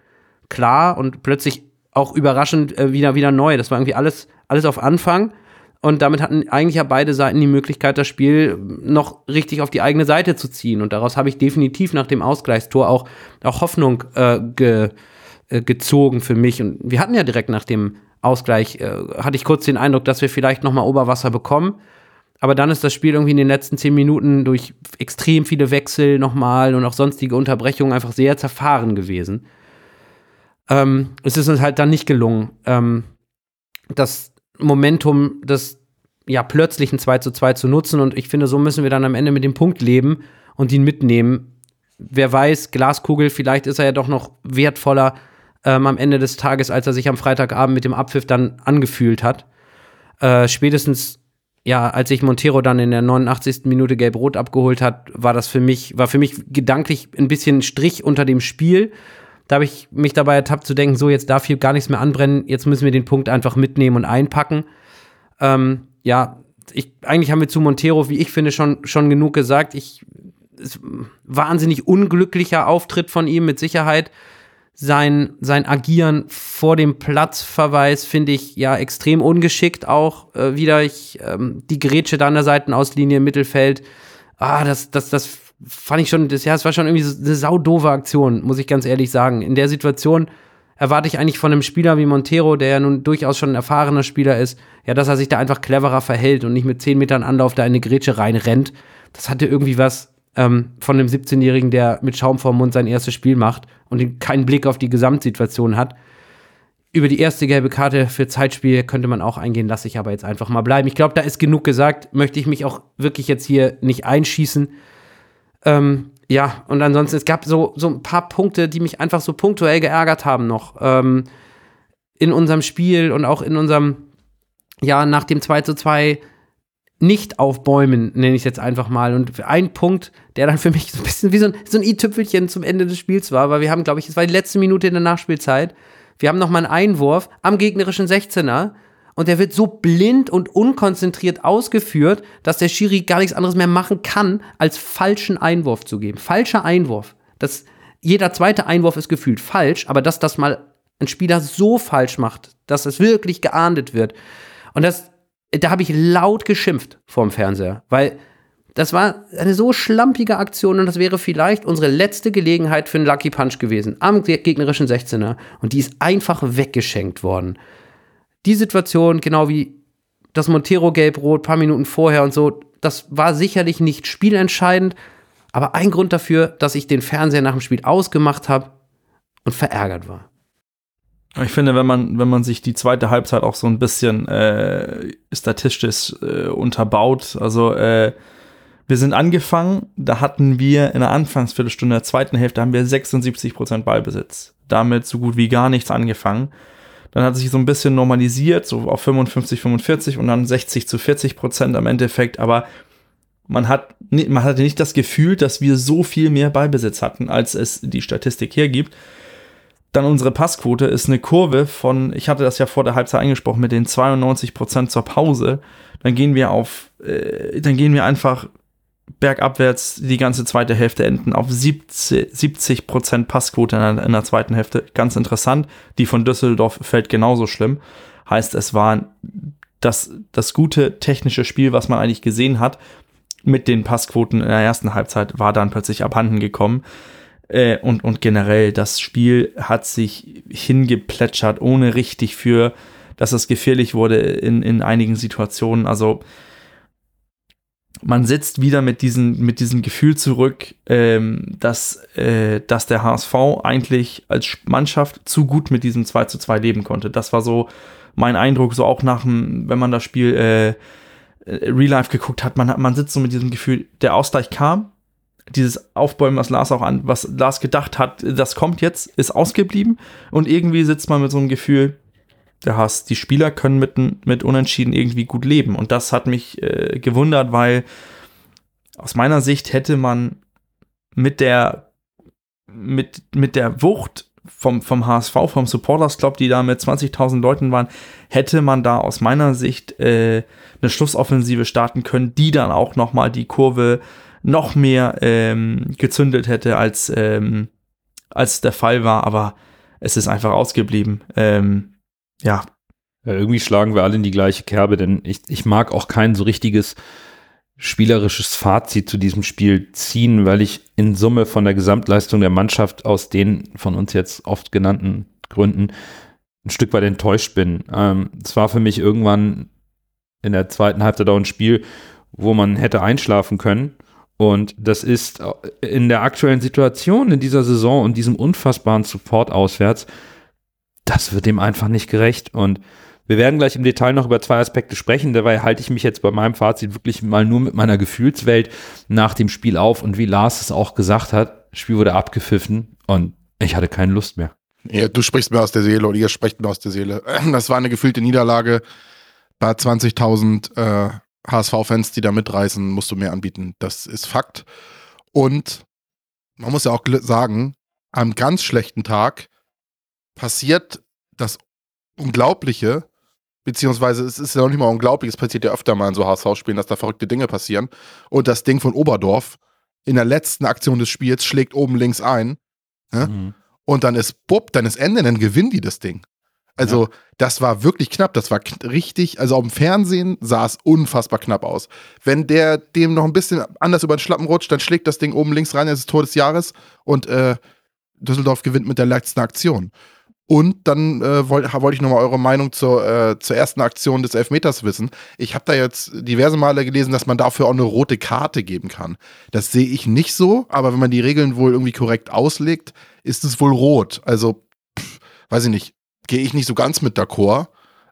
klar und plötzlich auch überraschend äh, wieder, wieder neu. Das war irgendwie alles, alles auf Anfang. Und damit hatten eigentlich ja beide Seiten die Möglichkeit, das Spiel noch richtig auf die eigene Seite zu ziehen. Und daraus habe ich definitiv nach dem Ausgleichstor auch, auch Hoffnung äh, ge, äh, gezogen für mich. Und wir hatten ja direkt nach dem Ausgleich, äh, hatte ich kurz den Eindruck, dass wir vielleicht noch mal Oberwasser bekommen. Aber dann ist das Spiel irgendwie in den letzten zehn Minuten durch extrem viele Wechsel nochmal und auch sonstige Unterbrechungen einfach sehr zerfahren gewesen. Ähm, es ist uns halt dann nicht gelungen, ähm, das Momentum des ja, plötzlichen 2 zu 2 zu nutzen. Und ich finde, so müssen wir dann am Ende mit dem Punkt leben und ihn mitnehmen. Wer weiß, Glaskugel, vielleicht ist er ja doch noch wertvoller ähm, am Ende des Tages, als er sich am Freitagabend mit dem Abpfiff dann angefühlt hat. Äh, spätestens, ja, als sich Montero dann in der 89. Minute gelb-rot abgeholt hat, war das für mich, war für mich gedanklich ein bisschen Strich unter dem Spiel. Da habe ich mich dabei ertappt zu denken, so jetzt darf hier gar nichts mehr anbrennen, jetzt müssen wir den Punkt einfach mitnehmen und einpacken. Ähm, ja, ich, eigentlich haben wir zu Montero, wie ich finde, schon, schon genug gesagt. Ich, es, wahnsinnig unglücklicher Auftritt von ihm, mit Sicherheit. Sein, sein Agieren vor dem Platzverweis finde ich ja extrem ungeschickt auch äh, wieder. Ich, ähm, die Grätsche da an der Seitenauslinie im Mittelfeld, ah, das, das, das fand ich schon, das, ja, es war schon irgendwie so eine saudove Aktion, muss ich ganz ehrlich sagen. In der Situation erwarte ich eigentlich von einem Spieler wie Montero, der ja nun durchaus schon ein erfahrener Spieler ist, ja, dass er sich da einfach cleverer verhält und nicht mit 10 Metern Anlauf da in eine Grätsche reinrennt. Das hatte irgendwie was ähm, von einem 17-Jährigen, der mit Schaum vorm Mund sein erstes Spiel macht und keinen Blick auf die Gesamtsituation hat. Über die erste gelbe Karte für Zeitspiel könnte man auch eingehen, lasse ich aber jetzt einfach mal bleiben. Ich glaube, da ist genug gesagt. Möchte ich mich auch wirklich jetzt hier nicht einschießen. Ähm, ja, und ansonsten, es gab so, so ein paar Punkte, die mich einfach so punktuell geärgert haben noch. Ähm, in unserem Spiel und auch in unserem, ja, nach dem 2 zu 2 nicht aufbäumen, nenne ich es jetzt einfach mal. Und ein Punkt, der dann für mich so ein bisschen wie so ein, so ein i-Tüpfelchen zum Ende des Spiels war, weil wir haben, glaube ich, es war die letzte Minute in der Nachspielzeit. Wir haben noch mal einen Einwurf am gegnerischen 16er und der wird so blind und unkonzentriert ausgeführt, dass der Schiri gar nichts anderes mehr machen kann, als falschen Einwurf zu geben. Falscher Einwurf. Das, jeder zweite Einwurf ist gefühlt falsch, aber dass das mal ein Spieler so falsch macht, dass es wirklich geahndet wird. Und das, da habe ich laut geschimpft vorm Fernseher, weil das war eine so schlampige Aktion und das wäre vielleicht unsere letzte Gelegenheit für einen Lucky Punch gewesen am gegnerischen 16er und die ist einfach weggeschenkt worden die Situation, genau wie das Montero gelb-rot, paar Minuten vorher und so, das war sicherlich nicht spielentscheidend, aber ein Grund dafür, dass ich den Fernseher nach dem Spiel ausgemacht habe und verärgert war. Ich finde, wenn man, wenn man sich die zweite Halbzeit auch so ein bisschen äh, statistisch äh, unterbaut, also äh, wir sind angefangen, da hatten wir in der Anfangsviertelstunde der zweiten Hälfte haben wir 76% Ballbesitz. Damit so gut wie gar nichts angefangen. Dann hat sich so ein bisschen normalisiert, so auf 55, 45 und dann 60 zu 40 Prozent am Endeffekt. Aber man, hat, man hatte nicht das Gefühl, dass wir so viel mehr Ballbesitz hatten, als es die Statistik hergibt. Dann unsere Passquote ist eine Kurve von, ich hatte das ja vor der Halbzeit angesprochen, mit den 92 Prozent zur Pause. Dann gehen wir auf, äh, dann gehen wir einfach bergabwärts die ganze zweite Hälfte enden auf 70, 70 Prozent Passquote in der, in der, zweiten Hälfte. Ganz interessant. Die von Düsseldorf fällt genauso schlimm. Heißt, es war das, das gute technische Spiel, was man eigentlich gesehen hat, mit den Passquoten in der ersten Halbzeit war dann plötzlich abhanden gekommen. Äh, und, und generell, das Spiel hat sich hingeplätschert, ohne richtig für, dass es gefährlich wurde in, in einigen Situationen. Also man sitzt wieder mit, diesen, mit diesem Gefühl zurück, ähm, dass, äh, dass der HSV eigentlich als Mannschaft zu gut mit diesem 2 zu 2 leben konnte. Das war so mein Eindruck, so auch nach dem, wenn man das Spiel äh, Real Life geguckt hat, man, man sitzt so mit diesem Gefühl, der Ausgleich kam, dieses Aufbäumen, was Lars auch an, was Lars gedacht hat, das kommt jetzt, ist ausgeblieben und irgendwie sitzt man mit so einem Gefühl, der hast, die Spieler können mit, mit Unentschieden irgendwie gut leben. Und das hat mich äh, gewundert, weil aus meiner Sicht hätte man mit der, mit, mit der Wucht vom, vom HSV, vom Supporters Club, die da mit 20.000 Leuten waren, hätte man da aus meiner Sicht äh, eine Schlussoffensive starten können, die dann auch nochmal die Kurve noch mehr ähm, gezündet hätte, als, ähm, als der Fall war. Aber es ist einfach ausgeblieben. Ähm, ja. ja. Irgendwie schlagen wir alle in die gleiche Kerbe, denn ich, ich mag auch kein so richtiges spielerisches Fazit zu diesem Spiel ziehen, weil ich in Summe von der Gesamtleistung der Mannschaft aus den von uns jetzt oft genannten Gründen ein Stück weit enttäuscht bin. Ähm, es war für mich irgendwann in der zweiten Halbzeit auch ein Spiel, wo man hätte einschlafen können. Und das ist in der aktuellen Situation, in dieser Saison und diesem unfassbaren Support auswärts, das wird dem einfach nicht gerecht. Und wir werden gleich im Detail noch über zwei Aspekte sprechen. Dabei halte ich mich jetzt bei meinem Fazit wirklich mal nur mit meiner Gefühlswelt nach dem Spiel auf. Und wie Lars es auch gesagt hat, das Spiel wurde abgepfiffen und ich hatte keine Lust mehr. Ja, du sprichst mir aus der Seele oder ihr sprecht mir aus der Seele. [CLEARS THROAT] Das war eine gefühlte Niederlage. Bei 20.000 äh, HSV-Fans, die da mitreißen, musst du mehr anbieten. Das ist Fakt. Und man muss ja auch sagen, am ganz schlechten Tag passiert das Unglaubliche, beziehungsweise es ist ja noch nicht mal unglaublich, es passiert ja öfter mal in so HSV-Spielen, dass da verrückte Dinge passieren. Und das Ding von Oberdorf in der letzten Aktion des Spiels schlägt oben links ein. Ne? Mhm. Und dann ist Bub, dann ist Ende, dann gewinnen die das Ding. Also, ja. das war wirklich knapp. Das war richtig. Also, auf dem Fernsehen sah es unfassbar knapp aus. Wenn der dem noch ein bisschen anders über den Schlappen rutscht, dann schlägt das Ding oben links rein. Das ist Tor des Jahres. Und äh, Düsseldorf gewinnt mit der letzten Aktion. Und dann äh, wollte wollt ich nochmal eure Meinung zur, äh, zur ersten Aktion des Elfmeters wissen. Ich habe da jetzt diverse Male gelesen, dass man dafür auch eine rote Karte geben kann. Das sehe ich nicht so, aber wenn man die Regeln wohl irgendwie korrekt auslegt, ist es wohl rot. Also, pff, weiß ich nicht, gehe ich nicht so ganz mit d'accord.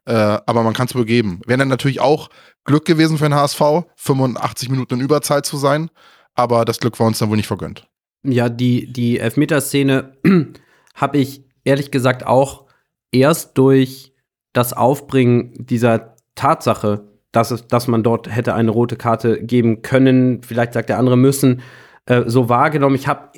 Äh, aber man kann es wohl geben. Wäre dann natürlich auch Glück gewesen für den HSV, 85 Minuten in Überzeit zu sein, aber das Glück war uns dann wohl nicht vergönnt. Ja, die, die Elfmeterszene [CLEARS THROAT] habe ich ehrlich gesagt auch erst durch das Aufbringen dieser Tatsache, dass, es, dass man dort hätte eine rote Karte geben können, vielleicht sagt der andere müssen, äh, so wahrgenommen. Ich habe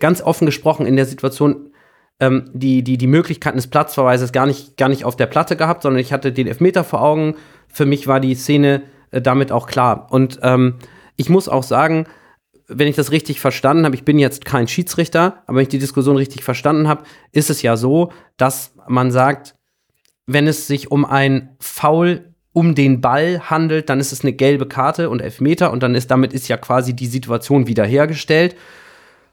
ganz offen gesprochen in der Situation ähm, die, die, die Möglichkeiten des Platzverweises gar nicht, gar nicht auf der Platte gehabt, sondern ich hatte den Elfmeter vor Augen. Für mich war die Szene äh, damit auch klar. Und ähm, ich muss auch sagen, wenn ich das richtig verstanden habe, ich bin jetzt kein Schiedsrichter, aber wenn ich die Diskussion richtig verstanden habe, ist es ja so, dass man sagt, wenn es sich um ein Foul um den Ball handelt, dann ist es eine gelbe Karte und Elfmeter und dann ist damit ist ja quasi die Situation wiederhergestellt.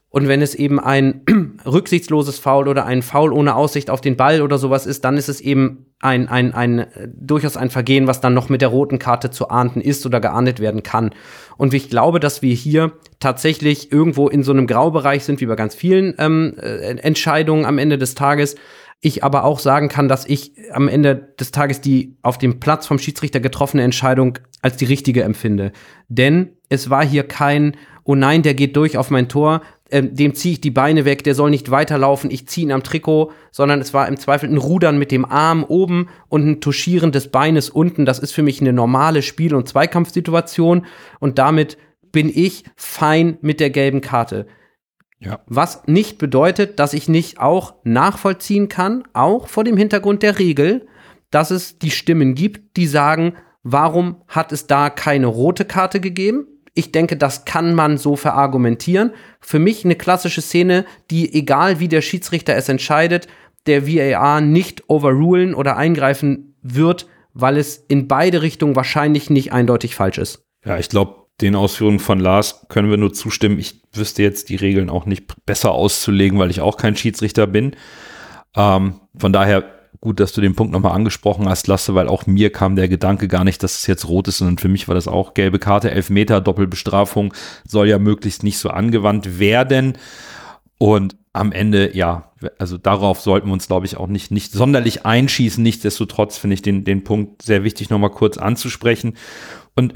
Und wenn es eben ein [CLEARS THROAT] rücksichtsloses Foul oder ein Foul ohne Aussicht auf den Ball oder sowas ist, dann ist es eben ein, ein, ein, durchaus ein Vergehen, was dann noch mit der roten Karte zu ahnden ist oder geahndet werden kann. Und ich glaube, dass wir hier tatsächlich irgendwo in so einem Graubereich sind, wie bei ganz vielen ähm, äh, Entscheidungen am Ende des Tages. Ich aber auch sagen kann, dass ich am Ende des Tages die auf dem Platz vom Schiedsrichter getroffene Entscheidung als die richtige empfinde. Denn Es war hier kein, oh nein, der geht durch auf mein Tor, ähm, dem ziehe ich die Beine weg, der soll nicht weiterlaufen, ich ziehe ihn am Trikot, sondern es war im Zweifel ein Rudern mit dem Arm oben und ein Tuschieren des Beines unten. Das ist für mich eine normale Spiel- und Zweikampfsituation und damit bin ich fein mit der gelben Karte. Ja. Was nicht bedeutet, dass ich nicht auch nachvollziehen kann, auch vor dem Hintergrund der Regel, dass es die Stimmen gibt, die sagen, warum hat es da keine rote Karte gegeben? Ich denke, das kann man so verargumentieren. Für mich eine klassische Szene, die, egal wie der Schiedsrichter es entscheidet, der VAR nicht overrulen oder eingreifen wird, weil es in beide Richtungen wahrscheinlich nicht eindeutig falsch ist. Ja, ich glaube, den Ausführungen von Lars können wir nur zustimmen. Ich wüsste jetzt die Regeln auch nicht besser auszulegen, weil ich auch kein Schiedsrichter bin. Ähm, von daher gut, dass du den Punkt nochmal angesprochen hast, Lasse, weil auch mir kam der Gedanke gar nicht, dass es jetzt rot ist, sondern für mich war das auch gelbe Karte, Elfmeter, Doppelbestrafung soll ja möglichst nicht so angewandt werden. Und am Ende, ja, also darauf sollten wir uns, glaube ich, auch nicht, nicht sonderlich einschießen. Nichtsdestotrotz finde ich den, den Punkt sehr wichtig, nochmal kurz anzusprechen. Und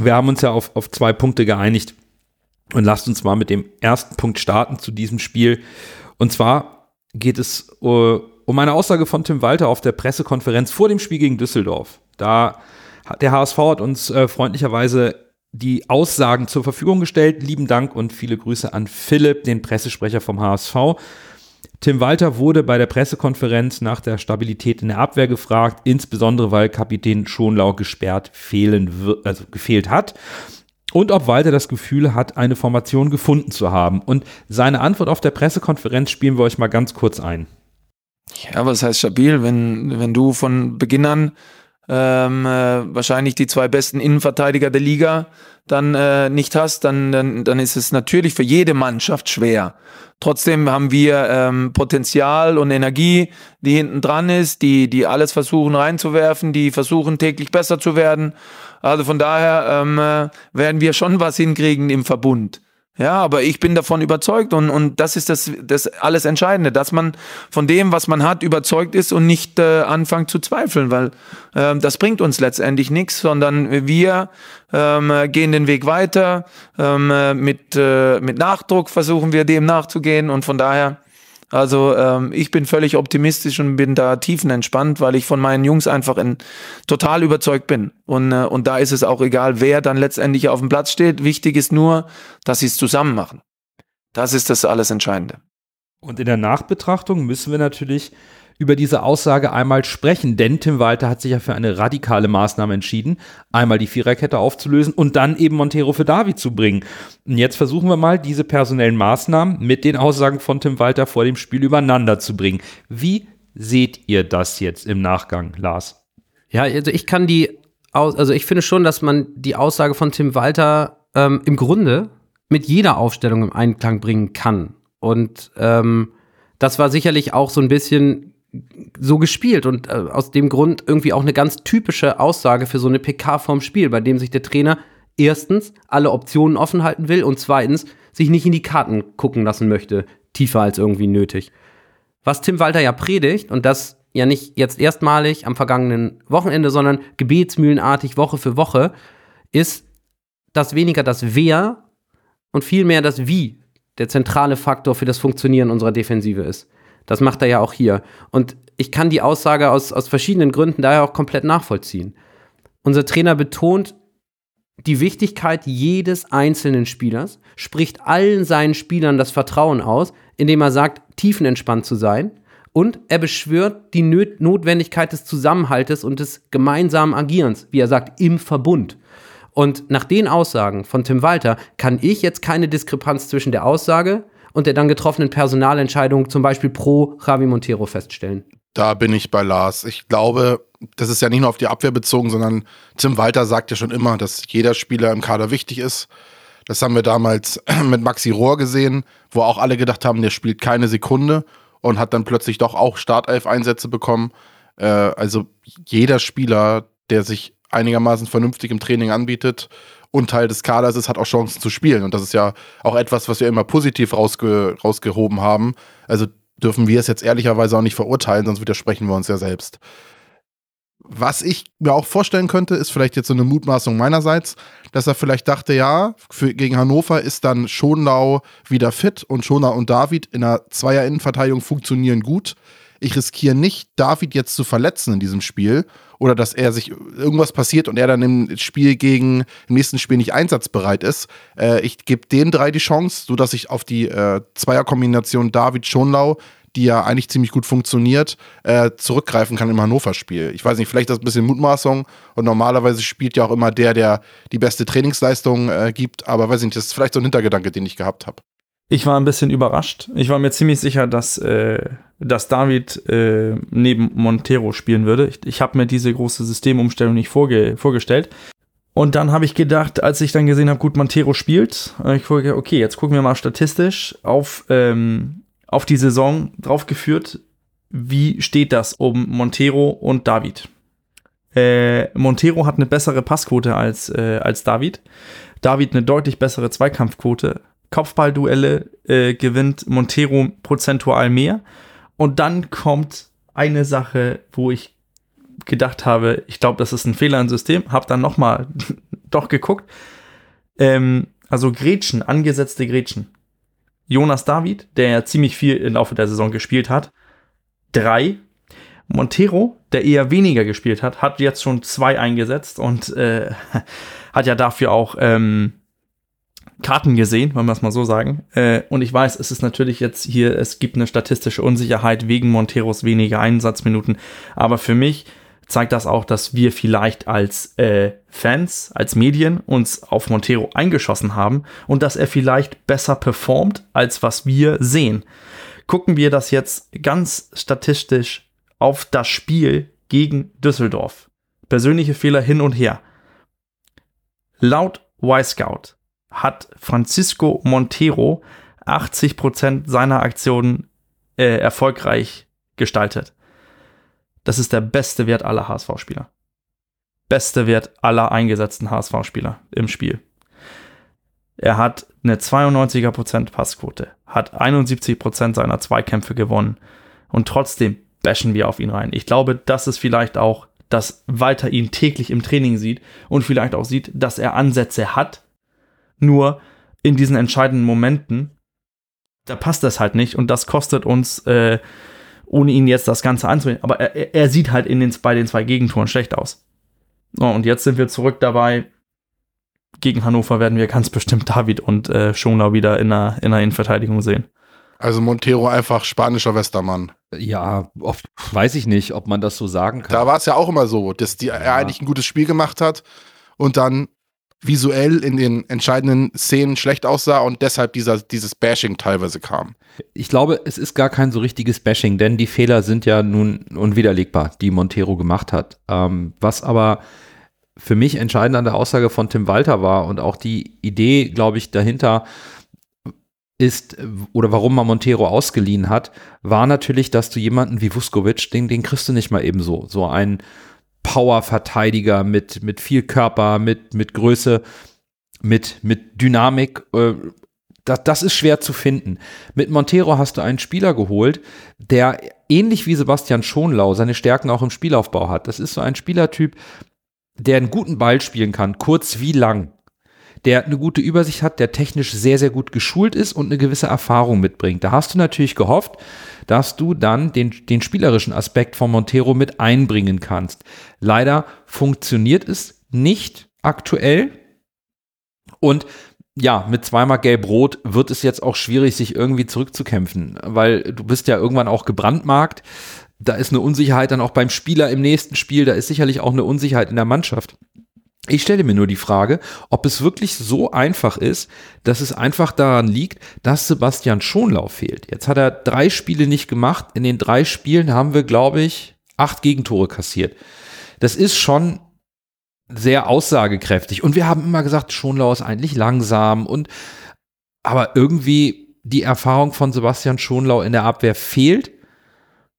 wir haben uns ja auf, auf zwei Punkte geeinigt. Und lasst uns mal mit dem ersten Punkt starten zu diesem Spiel. Und zwar geht es uh, um eine Aussage von Tim Walter auf der Pressekonferenz vor dem Spiel gegen Düsseldorf. Da hat der HSV hat uns äh, freundlicherweise die Aussagen zur Verfügung gestellt. Lieben Dank und viele Grüße an Philipp, den Pressesprecher vom HSV. Tim Walter wurde bei der Pressekonferenz nach der Stabilität in der Abwehr gefragt, insbesondere weil Kapitän Schonlau gesperrt fehlen also gefehlt hat. Und ob Walter das Gefühl hat, eine Formation gefunden zu haben. Und seine Antwort auf der Pressekonferenz spielen wir euch mal ganz kurz ein. Ja, was heißt stabil? Wenn, wenn du von Beginn an ähm, äh, wahrscheinlich die zwei besten Innenverteidiger der Liga dann äh, nicht hast, dann, dann, dann ist es natürlich für jede Mannschaft schwer. Trotzdem haben wir ähm, Potenzial und Energie, die hinten dran ist, die, die alles versuchen reinzuwerfen, die versuchen täglich besser zu werden. Also von daher ähm, äh, werden wir schon was hinkriegen im Verbund. Ja, aber ich bin davon überzeugt und, und das ist das, das alles Entscheidende, dass man von dem, was man hat, überzeugt ist und nicht äh, anfängt zu zweifeln, weil äh, das bringt uns letztendlich nichts, sondern wir ähm, gehen den Weg weiter, ähm, mit, äh, mit Nachdruck versuchen wir dem nachzugehen und von daher also ähm, ich bin völlig optimistisch und bin da tiefenentspannt, weil ich von meinen Jungs einfach in, total überzeugt bin. Und, äh, und da ist es auch egal, wer dann letztendlich auf dem Platz steht. Wichtig ist nur, dass sie es zusammen machen. Das ist das alles Entscheidende. Und in der Nachbetrachtung müssen wir natürlich über diese Aussage einmal sprechen, denn Tim Walter hat sich ja für eine radikale Maßnahme entschieden, einmal die Viererkette aufzulösen und dann eben Montero für Davi zu bringen. Und jetzt versuchen wir mal, diese personellen Maßnahmen mit den Aussagen von Tim Walter vor dem Spiel übereinander zu bringen. Wie seht ihr das jetzt im Nachgang, Lars? Ja, also ich kann die, also ich finde schon, dass man die Aussage von Tim Walter ähm, im Grunde mit jeder Aufstellung im Einklang bringen kann. Und ähm, das war sicherlich auch so ein bisschen so gespielt und äh, aus dem Grund irgendwie auch eine ganz typische Aussage für so eine PK vorm Spiel, bei dem sich der Trainer erstens alle Optionen offen halten will und zweitens sich nicht in die Karten gucken lassen möchte, tiefer als irgendwie nötig. Was Tim Walter ja predigt und das ja nicht jetzt erstmalig am vergangenen Wochenende, sondern gebetsmühlenartig Woche für Woche, ist, dass weniger das Wer und vielmehr das Wie der zentrale Faktor für das Funktionieren unserer Defensive ist. Das macht er ja auch hier. Und ich kann die Aussage aus, aus verschiedenen Gründen daher auch komplett nachvollziehen. Unser Trainer betont die Wichtigkeit jedes einzelnen Spielers, spricht allen seinen Spielern das Vertrauen aus, indem er sagt, tiefenentspannt zu sein. Und er beschwört die Notwendigkeit des Zusammenhaltes und des gemeinsamen Agierens, wie er sagt, im Verbund. Und nach den Aussagen von Tim Walter kann ich jetzt keine Diskrepanz zwischen der Aussage und der dann getroffenen Personalentscheidung zum Beispiel pro Javi Montero feststellen. Da bin ich bei Lars. Ich glaube, das ist ja nicht nur auf die Abwehr bezogen, sondern Tim Walter sagt ja schon immer, dass jeder Spieler im Kader wichtig ist. Das haben wir damals [CLEARS THROAT] mit Maxi Rohr gesehen, wo auch alle gedacht haben, der spielt keine Sekunde und hat dann plötzlich doch auch Startelf-Einsätze bekommen. Äh, also jeder Spieler, der sich einigermaßen vernünftig im Training anbietet und Teil des Kaders ist, hat auch Chancen zu spielen. Und das ist ja auch etwas, was wir immer positiv rausge rausgehoben haben. Also dürfen wir es jetzt ehrlicherweise auch nicht verurteilen, sonst widersprechen wir uns ja selbst. Was ich mir auch vorstellen könnte, ist vielleicht jetzt so eine Mutmaßung meinerseits, dass er vielleicht dachte, ja, für, gegen Hannover ist dann Schonlau wieder fit und Schonau und David in der Zweier-Innenverteidigung funktionieren gut. Ich riskiere nicht, David jetzt zu verletzen in diesem Spiel oder dass er sich irgendwas passiert und er dann im Spiel gegen im nächsten Spiel nicht einsatzbereit ist. Äh, ich gebe den drei die Chance, sodass ich auf die äh, Zweierkombination David Schonlau die ja eigentlich ziemlich gut funktioniert, äh, zurückgreifen kann im Hannover-Spiel. Ich weiß nicht, vielleicht das ein bisschen Mutmaßung und normalerweise spielt ja auch immer der, der die beste Trainingsleistung äh, gibt, aber weiß nicht, das ist vielleicht so ein Hintergedanke, den ich gehabt habe. Ich war ein bisschen überrascht. Ich war mir ziemlich sicher, dass, äh, dass David äh, neben Montero spielen würde. Ich, ich habe mir diese große Systemumstellung nicht vorge vorgestellt. Und dann habe ich gedacht, als ich dann gesehen habe, gut, Montero spielt, ich gucke, okay, jetzt gucken wir mal statistisch auf ähm, auf die Saison draufgeführt, wie steht das um Montero und David. Äh, Montero hat eine bessere Passquote als, äh, als David. David eine deutlich bessere Zweikampfquote. Kopfballduelle äh, gewinnt Montero prozentual mehr. Und dann kommt eine Sache, wo ich gedacht habe, ich glaube, das ist ein Fehler im System. Hab dann noch mal [LAUGHS] doch geguckt. Ähm, also Gretchen, angesetzte Gretchen. Jonas David, der ja ziemlich viel im Laufe der Saison gespielt hat, drei. Montero, der eher weniger gespielt hat, hat jetzt schon zwei eingesetzt und äh, [LAUGHS] hat ja dafür auch ähm, Karten gesehen, wollen wir es mal so sagen. Äh, und ich weiß, es ist natürlich jetzt hier, es gibt eine statistische Unsicherheit wegen Monteros weniger Einsatzminuten. Aber für mich zeigt das auch, dass wir vielleicht als äh, Fans, als Medien uns auf Montero eingeschossen haben und dass er vielleicht besser performt, als was wir sehen. Gucken wir das jetzt ganz statistisch auf das Spiel gegen Düsseldorf. Persönliche Fehler hin und her. Laut Y-Scout hat Francisco Montero 80% seiner Aktionen äh, erfolgreich gestaltet. Das ist der beste Wert aller HSV-Spieler. Beste Wert aller eingesetzten HSV-Spieler im Spiel. Er hat eine 92er Passquote, hat 71% seiner Zweikämpfe gewonnen und trotzdem bashen wir auf ihn rein. Ich glaube, das ist vielleicht auch, dass Walter ihn täglich im Training sieht und vielleicht auch sieht, dass er Ansätze hat, nur in diesen entscheidenden Momenten, da passt das halt nicht und das kostet uns äh, ohne ihn jetzt das Ganze anzunehmen. Aber er, er sieht halt in den, bei den zwei Gegentoren schlecht aus. Oh, und jetzt sind wir zurück dabei. Gegen Hannover werden wir ganz bestimmt David und äh, Schonau wieder in der, in der Innenverteidigung sehen. Also Montero einfach spanischer Westermann. Ja, oft weiß ich nicht, ob man das so sagen kann. Da war es ja auch immer so, dass die, er eigentlich ein gutes Spiel gemacht hat und dann visuell in den entscheidenden Szenen schlecht aussah und deshalb dieser, dieses Bashing teilweise kam. Ich glaube, es ist gar kein so richtiges Bashing, denn die Fehler sind ja nun unwiderlegbar, die Montero gemacht hat. Ähm, was aber für mich entscheidend an der Aussage von Tim Walter war und auch die Idee, glaube ich, dahinter ist, oder warum man Montero ausgeliehen hat, war natürlich, dass du jemanden wie Vuskovic, den, den kriegst du nicht mal eben so. So ein Power-Verteidiger mit, mit viel Körper, mit, mit Größe, mit, mit Dynamik. Äh, das, das ist schwer zu finden. Mit Montero hast du einen Spieler geholt, der ähnlich wie Sebastian Schonlau seine Stärken auch im Spielaufbau hat. Das ist so ein Spielertyp, der einen guten Ball spielen kann, kurz wie lang der eine gute Übersicht hat, der technisch sehr, sehr gut geschult ist und eine gewisse Erfahrung mitbringt. Da hast du natürlich gehofft, dass du dann den, den spielerischen Aspekt von Montero mit einbringen kannst. Leider funktioniert es nicht aktuell. Und ja, mit zweimal Gelb-Rot wird es jetzt auch schwierig, sich irgendwie zurückzukämpfen, weil du bist ja irgendwann auch gebrandmarkt. Da ist eine Unsicherheit dann auch beim Spieler im nächsten Spiel, da ist sicherlich auch eine Unsicherheit in der Mannschaft. Ich stelle mir nur die Frage, ob es wirklich so einfach ist, dass es einfach daran liegt, dass Sebastian Schonlau fehlt. Jetzt hat er drei Spiele nicht gemacht. In den drei Spielen haben wir, glaube ich, acht Gegentore kassiert. Das ist schon sehr aussagekräftig. Und wir haben immer gesagt, Schonlau ist eigentlich langsam und aber irgendwie die Erfahrung von Sebastian Schonlau in der Abwehr fehlt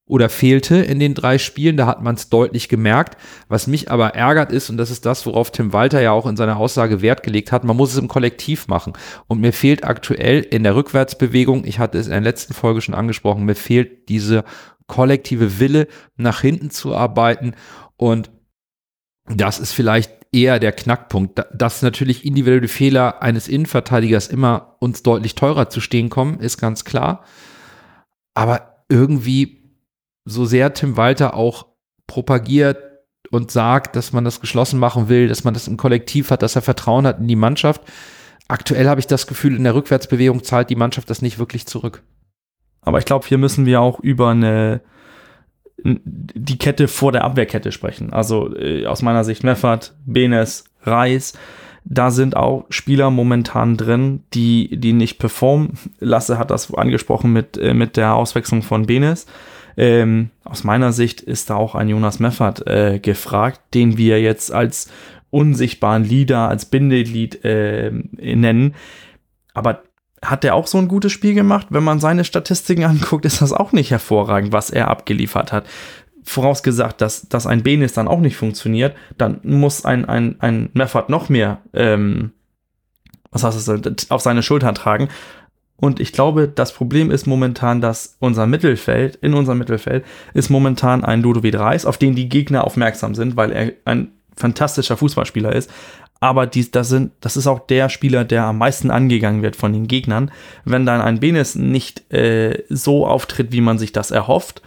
oder fehlte in den drei Spielen. Da hat man es deutlich gemerkt. Was mich aber ärgert ist, und das ist das, worauf Tim Walter ja auch in seiner Aussage Wert gelegt hat, man muss es im Kollektiv machen. Und mir fehlt aktuell in der Rückwärtsbewegung, ich hatte es in der letzten Folge schon angesprochen, mir fehlt diese kollektive Wille, nach hinten zu arbeiten. Und Das ist vielleicht eher der Knackpunkt, dass natürlich individuelle Fehler eines Innenverteidigers immer uns deutlich teurer zu stehen kommen, ist ganz klar. Aber irgendwie, so sehr Tim Walter auch propagiert und sagt, dass man das geschlossen machen will, dass man das im Kollektiv hat, dass er Vertrauen hat in die Mannschaft. Aktuell habe ich das Gefühl, in der Rückwärtsbewegung zahlt die Mannschaft das nicht wirklich zurück. Aber ich glaube, hier müssen wir auch über eine die Kette vor der Abwehrkette sprechen. Also äh, aus meiner Sicht Meffert, Benes, Reis. Da sind auch Spieler momentan drin, die, die nicht performen. Lasse hat das angesprochen mit, äh, mit der Auswechslung von Benes. Ähm, aus meiner Sicht ist da auch ein Jonas Meffert äh, gefragt, den wir jetzt als unsichtbaren Leader, als Bindeglied äh, nennen. Aber hat der auch so ein gutes Spiel gemacht? Wenn man seine Statistiken [LAUGHS] anguckt, ist das auch nicht hervorragend, was er abgeliefert hat. Vorausgesagt, dass, dass ein Benis dann auch nicht funktioniert, dann muss ein, ein, ein Meffert noch mehr ähm, was heißt das, auf seine Schultern tragen. Und ich glaube, das Problem ist momentan, dass unser Mittelfeld, in unserem Mittelfeld, ist momentan ein Ludovic Reis, auf den die Gegner aufmerksam sind, weil er ein fantastischer Fußballspieler ist aber die, das, sind, das ist auch der Spieler, der am meisten angegangen wird von den Gegnern. Wenn dann ein Benes nicht äh, so auftritt, wie man sich das erhofft,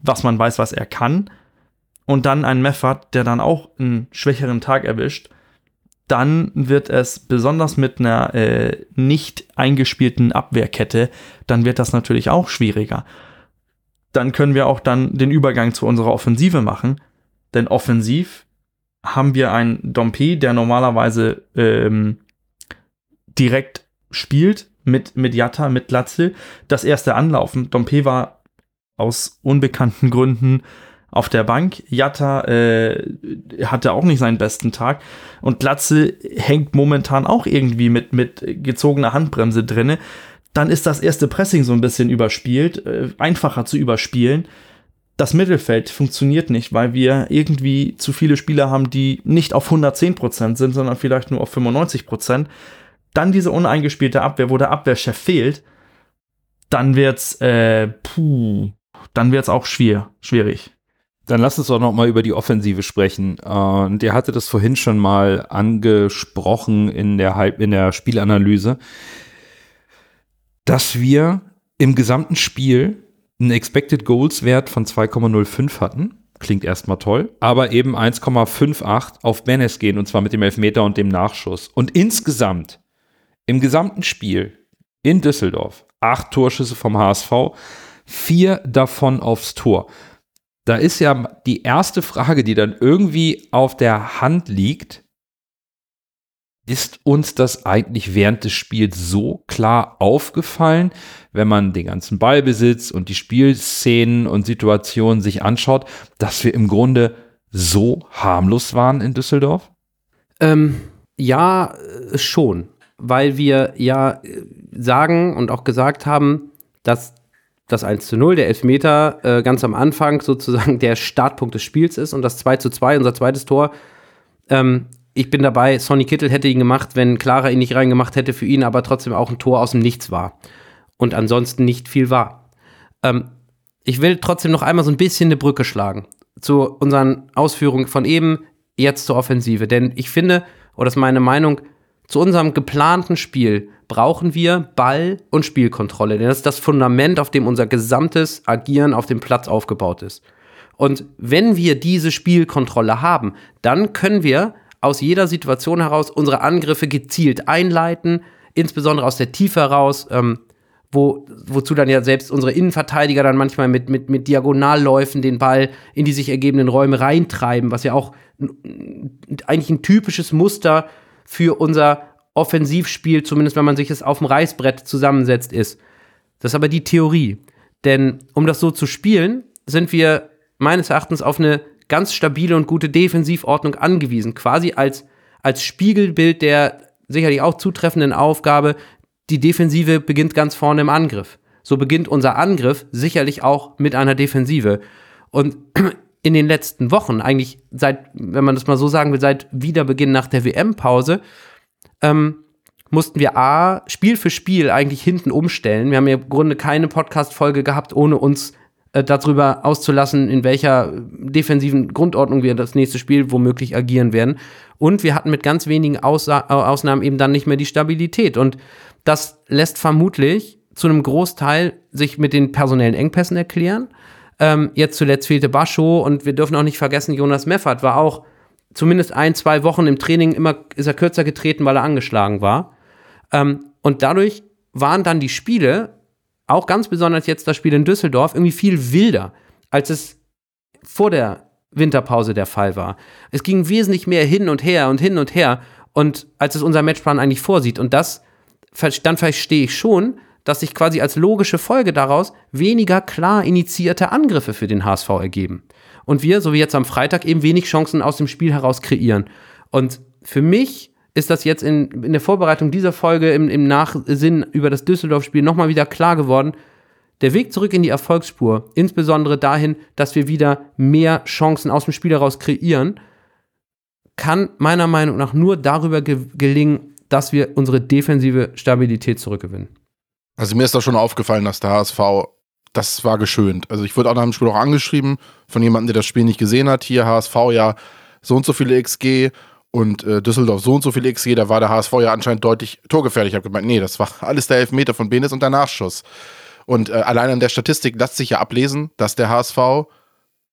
was man weiß, was er kann, und dann ein Meffert, der dann auch einen schwächeren Tag erwischt, dann wird es besonders mit einer äh, nicht eingespielten Abwehrkette, dann wird das natürlich auch schwieriger. Dann können wir auch dann den Übergang zu unserer Offensive machen, denn offensiv haben wir einen Dompe, der normalerweise ähm, direkt spielt mit, mit Jatta, mit Latzel. Das erste Anlaufen. Dompe war aus unbekannten Gründen auf der Bank. Jatta äh, hatte auch nicht seinen besten Tag. Und Glatze hängt momentan auch irgendwie mit, mit gezogener Handbremse drinne. Dann ist das erste Pressing so ein bisschen überspielt, äh, einfacher zu überspielen das Mittelfeld funktioniert nicht, weil wir irgendwie zu viele Spieler haben, die nicht auf 110% sind, sondern vielleicht nur auf 95%. Dann diese uneingespielte Abwehr, wo der Abwehrchef fehlt, dann wird's, äh, puh, dann wird's auch schwer, schwierig. Dann lass uns doch noch mal über die Offensive sprechen. Und der hatte das vorhin schon mal angesprochen in der, Halb in der Spielanalyse, dass wir im gesamten Spiel einen Expected Goals Wert von 2,05 hatten. Klingt erstmal toll, aber eben 1,58 auf Benes gehen und zwar mit dem Elfmeter und dem Nachschuss. Und insgesamt, im gesamten Spiel in Düsseldorf, acht Torschüsse vom HSV, vier davon aufs Tor. Da ist ja die erste Frage, die dann irgendwie auf der Hand liegt, ist uns das eigentlich während des Spiels so klar aufgefallen, wenn man den ganzen Ballbesitz und die Spielszenen und Situationen sich anschaut, dass wir im Grunde so harmlos waren in Düsseldorf? Ähm, ja, äh, schon, weil wir ja äh, sagen und auch gesagt haben, dass das 1 zu 0, der Elfmeter, äh, ganz am Anfang sozusagen [LAUGHS] der Startpunkt des Spiels ist und das 2 zu 2, unser zweites Tor, ähm, ich bin dabei, Sonny Kittel hätte ihn gemacht, wenn Clara ihn nicht reingemacht hätte, für ihn aber trotzdem auch ein Tor aus dem Nichts war. Und ansonsten nicht viel war. Ähm, ich will trotzdem noch einmal so ein bisschen eine Brücke schlagen zu unseren Ausführungen von eben, jetzt zur Offensive. Denn ich finde, oder das ist meine Meinung, zu unserem geplanten Spiel brauchen wir Ball- und Spielkontrolle. Denn das ist das Fundament, auf dem unser gesamtes Agieren auf dem Platz aufgebaut ist. Und wenn wir diese Spielkontrolle haben, dann können wir aus jeder Situation heraus unsere Angriffe gezielt einleiten, insbesondere aus der Tiefe heraus, ähm, wo, wozu dann ja selbst unsere Innenverteidiger dann manchmal mit, mit, mit Diagonalläufen den Ball in die sich ergebenden Räume reintreiben, was ja auch eigentlich ein typisches Muster für unser Offensivspiel, zumindest wenn man sich es auf dem Reißbrett zusammensetzt, ist. Das ist aber die Theorie. Denn um das so zu spielen, sind wir meines Erachtens auf eine ganz stabile und gute Defensivordnung angewiesen, quasi als, als Spiegelbild der sicherlich auch zutreffenden Aufgabe, die Defensive beginnt ganz vorne im Angriff. So beginnt unser Angriff sicherlich auch mit einer Defensive. Und in den letzten Wochen, eigentlich seit, wenn man das mal so sagen will, seit Wiederbeginn nach der WM-Pause, ähm, mussten wir A, Spiel für Spiel eigentlich hinten umstellen. Wir haben ja im Grunde keine Podcast-Folge gehabt, ohne uns äh, darüber auszulassen, in welcher defensiven Grundordnung wir das nächste Spiel womöglich agieren werden. Und wir hatten mit ganz wenigen Aussa Ausnahmen eben dann nicht mehr die Stabilität. Und das lässt vermutlich zu einem Großteil sich mit den personellen Engpässen erklären. Ähm, jetzt zuletzt fehlte Bascho und wir dürfen auch nicht vergessen, Jonas Meffert war auch zumindest ein, zwei Wochen im Training immer ist er kürzer getreten, weil er angeschlagen war. Ähm, und dadurch waren dann die Spiele, auch ganz besonders jetzt das Spiel in Düsseldorf, irgendwie viel wilder, als es vor der Winterpause der Fall war. Es ging wesentlich mehr hin und her und hin und her und als es unser Matchplan eigentlich vorsieht. Und das, dann verstehe ich schon, dass sich quasi als logische Folge daraus weniger klar initiierte Angriffe für den HSV ergeben. Und wir, so wie jetzt am Freitag, eben wenig Chancen aus dem Spiel heraus kreieren. Und für mich ist das jetzt in, in der Vorbereitung dieser Folge im, im Nachsinn über das Düsseldorf-Spiel nochmal wieder klar geworden. Der Weg zurück in die Erfolgsspur, insbesondere dahin, dass wir wieder mehr Chancen aus dem Spiel heraus kreieren, kann meiner Meinung nach nur darüber ge gelingen, dass wir unsere defensive Stabilität zurückgewinnen. Also mir ist da schon aufgefallen, dass der HSV, das war geschönt. Also ich wurde auch nach dem Spiel auch angeschrieben von jemandem, der das Spiel nicht gesehen hat. Hier HSV ja so und so viele XG und äh, Düsseldorf so und so viele XG. Da war der HSV ja anscheinend deutlich torgefährlich. Ich habe gemeint, nee, das war [LAUGHS] alles der Elfmeter von Benes und der Nachschuss. Und äh, allein an der Statistik lässt sich ja ablesen, dass der HSV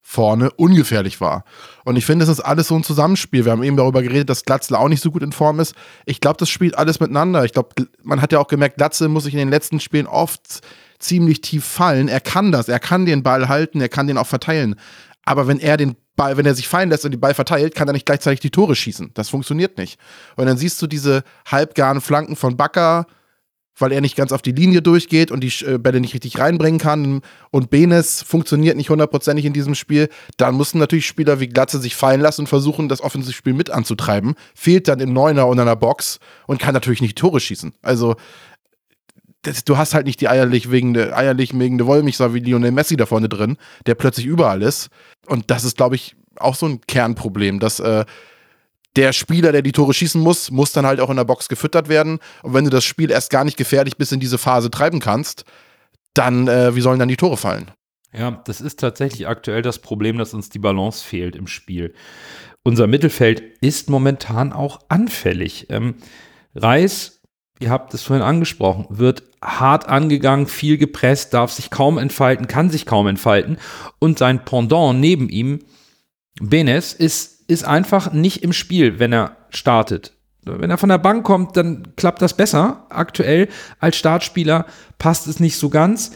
vorne ungefährlich war. Und ich finde, es ist alles so ein Zusammenspiel. Wir haben eben darüber geredet, dass Glatzel auch nicht so gut in Form ist. Ich glaube, das spielt alles miteinander. Ich glaube, man hat ja auch gemerkt, Glatzel muss sich in den letzten Spielen oft ziemlich tief fallen. Er kann das, er kann den Ball halten, er kann den auch verteilen. Aber wenn er den Ball, wenn er sich fallen lässt und den Ball verteilt, kann er nicht gleichzeitig die Tore schießen. Das funktioniert nicht. Und dann siehst du diese halbgaren Flanken von Bakker, weil er nicht ganz auf die Linie durchgeht und die äh, Bälle nicht richtig reinbringen kann und Benes funktioniert nicht hundertprozentig in diesem Spiel, dann mussten natürlich Spieler wie Glatze sich fallen lassen und versuchen, das Offensivspiel mit anzutreiben. Fehlt dann im Neuner und einer Box und kann natürlich nicht Tore schießen. Also das, du hast halt nicht die eierlich wegende, eierlich wegende Wollmilchsau wie Lionel Messi da vorne drin, der plötzlich überall ist. Und das ist, glaube ich, auch so ein Kernproblem, dass äh, der Spieler, der die Tore schießen muss, muss dann halt auch in der Box gefüttert werden. Und wenn du das Spiel erst gar nicht gefährlich bis in diese Phase treiben kannst, dann, äh, wie sollen dann die Tore fallen? Ja, das ist tatsächlich aktuell das Problem, dass uns die Balance fehlt im Spiel. Unser Mittelfeld ist momentan auch anfällig. Ähm, Reis, ihr habt es vorhin angesprochen, wird hart angegangen, viel gepresst, darf sich kaum entfalten, kann sich kaum entfalten. Und sein Pendant neben ihm, Benes, ist ist einfach nicht im Spiel, wenn er startet. Wenn er von der Bank kommt, dann klappt das besser. Aktuell als Startspieler passt es nicht so ganz.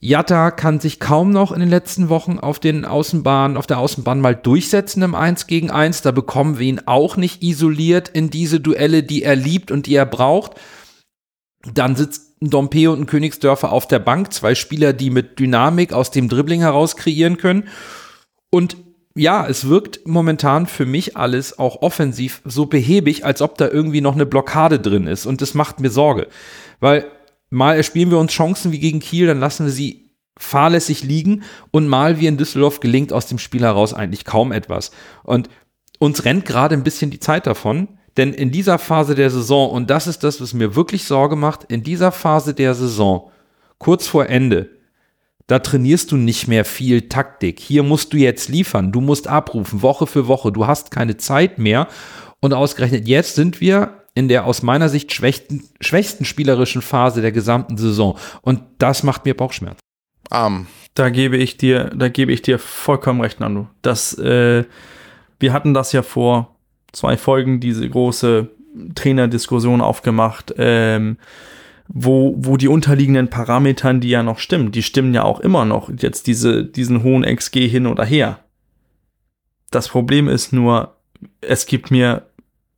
Jatta kann sich kaum noch in den letzten Wochen auf den Außenbahnen, auf der Außenbahn mal durchsetzen im 1 gegen 1. Da bekommen wir ihn auch nicht isoliert in diese Duelle, die er liebt und die er braucht. Dann sitzt ein Dompe und ein Königsdörfer auf der Bank, zwei Spieler, die mit Dynamik aus dem Dribbling heraus kreieren können. Und ja, es wirkt momentan für mich alles auch offensiv so behäbig, als ob da irgendwie noch eine Blockade drin ist. Und das macht mir Sorge. Weil mal erspielen wir uns Chancen wie gegen Kiel, dann lassen wir sie fahrlässig liegen und mal wie in Düsseldorf gelingt aus dem Spiel heraus eigentlich kaum etwas. Und uns rennt gerade ein bisschen die Zeit davon, denn in dieser Phase der Saison, und das ist das, was mir wirklich Sorge macht, in dieser Phase der Saison, kurz vor Ende, da trainierst du nicht mehr viel Taktik. Hier musst du jetzt liefern, du musst abrufen, Woche für Woche, du hast keine Zeit mehr. Und ausgerechnet jetzt sind wir in der aus meiner Sicht schwächsten, schwächsten spielerischen Phase der gesamten Saison. Und das macht mir Bauchschmerzen. Um. Da gebe ich dir, da gebe ich dir vollkommen recht, Nando. Das, äh, wir hatten das ja vor zwei Folgen, diese große Trainerdiskussion aufgemacht. Ähm, wo, wo die unterliegenden Parametern, die ja noch stimmen, die stimmen ja auch immer noch, jetzt diese, diesen hohen XG hin oder her. Das Problem ist nur, es gibt mir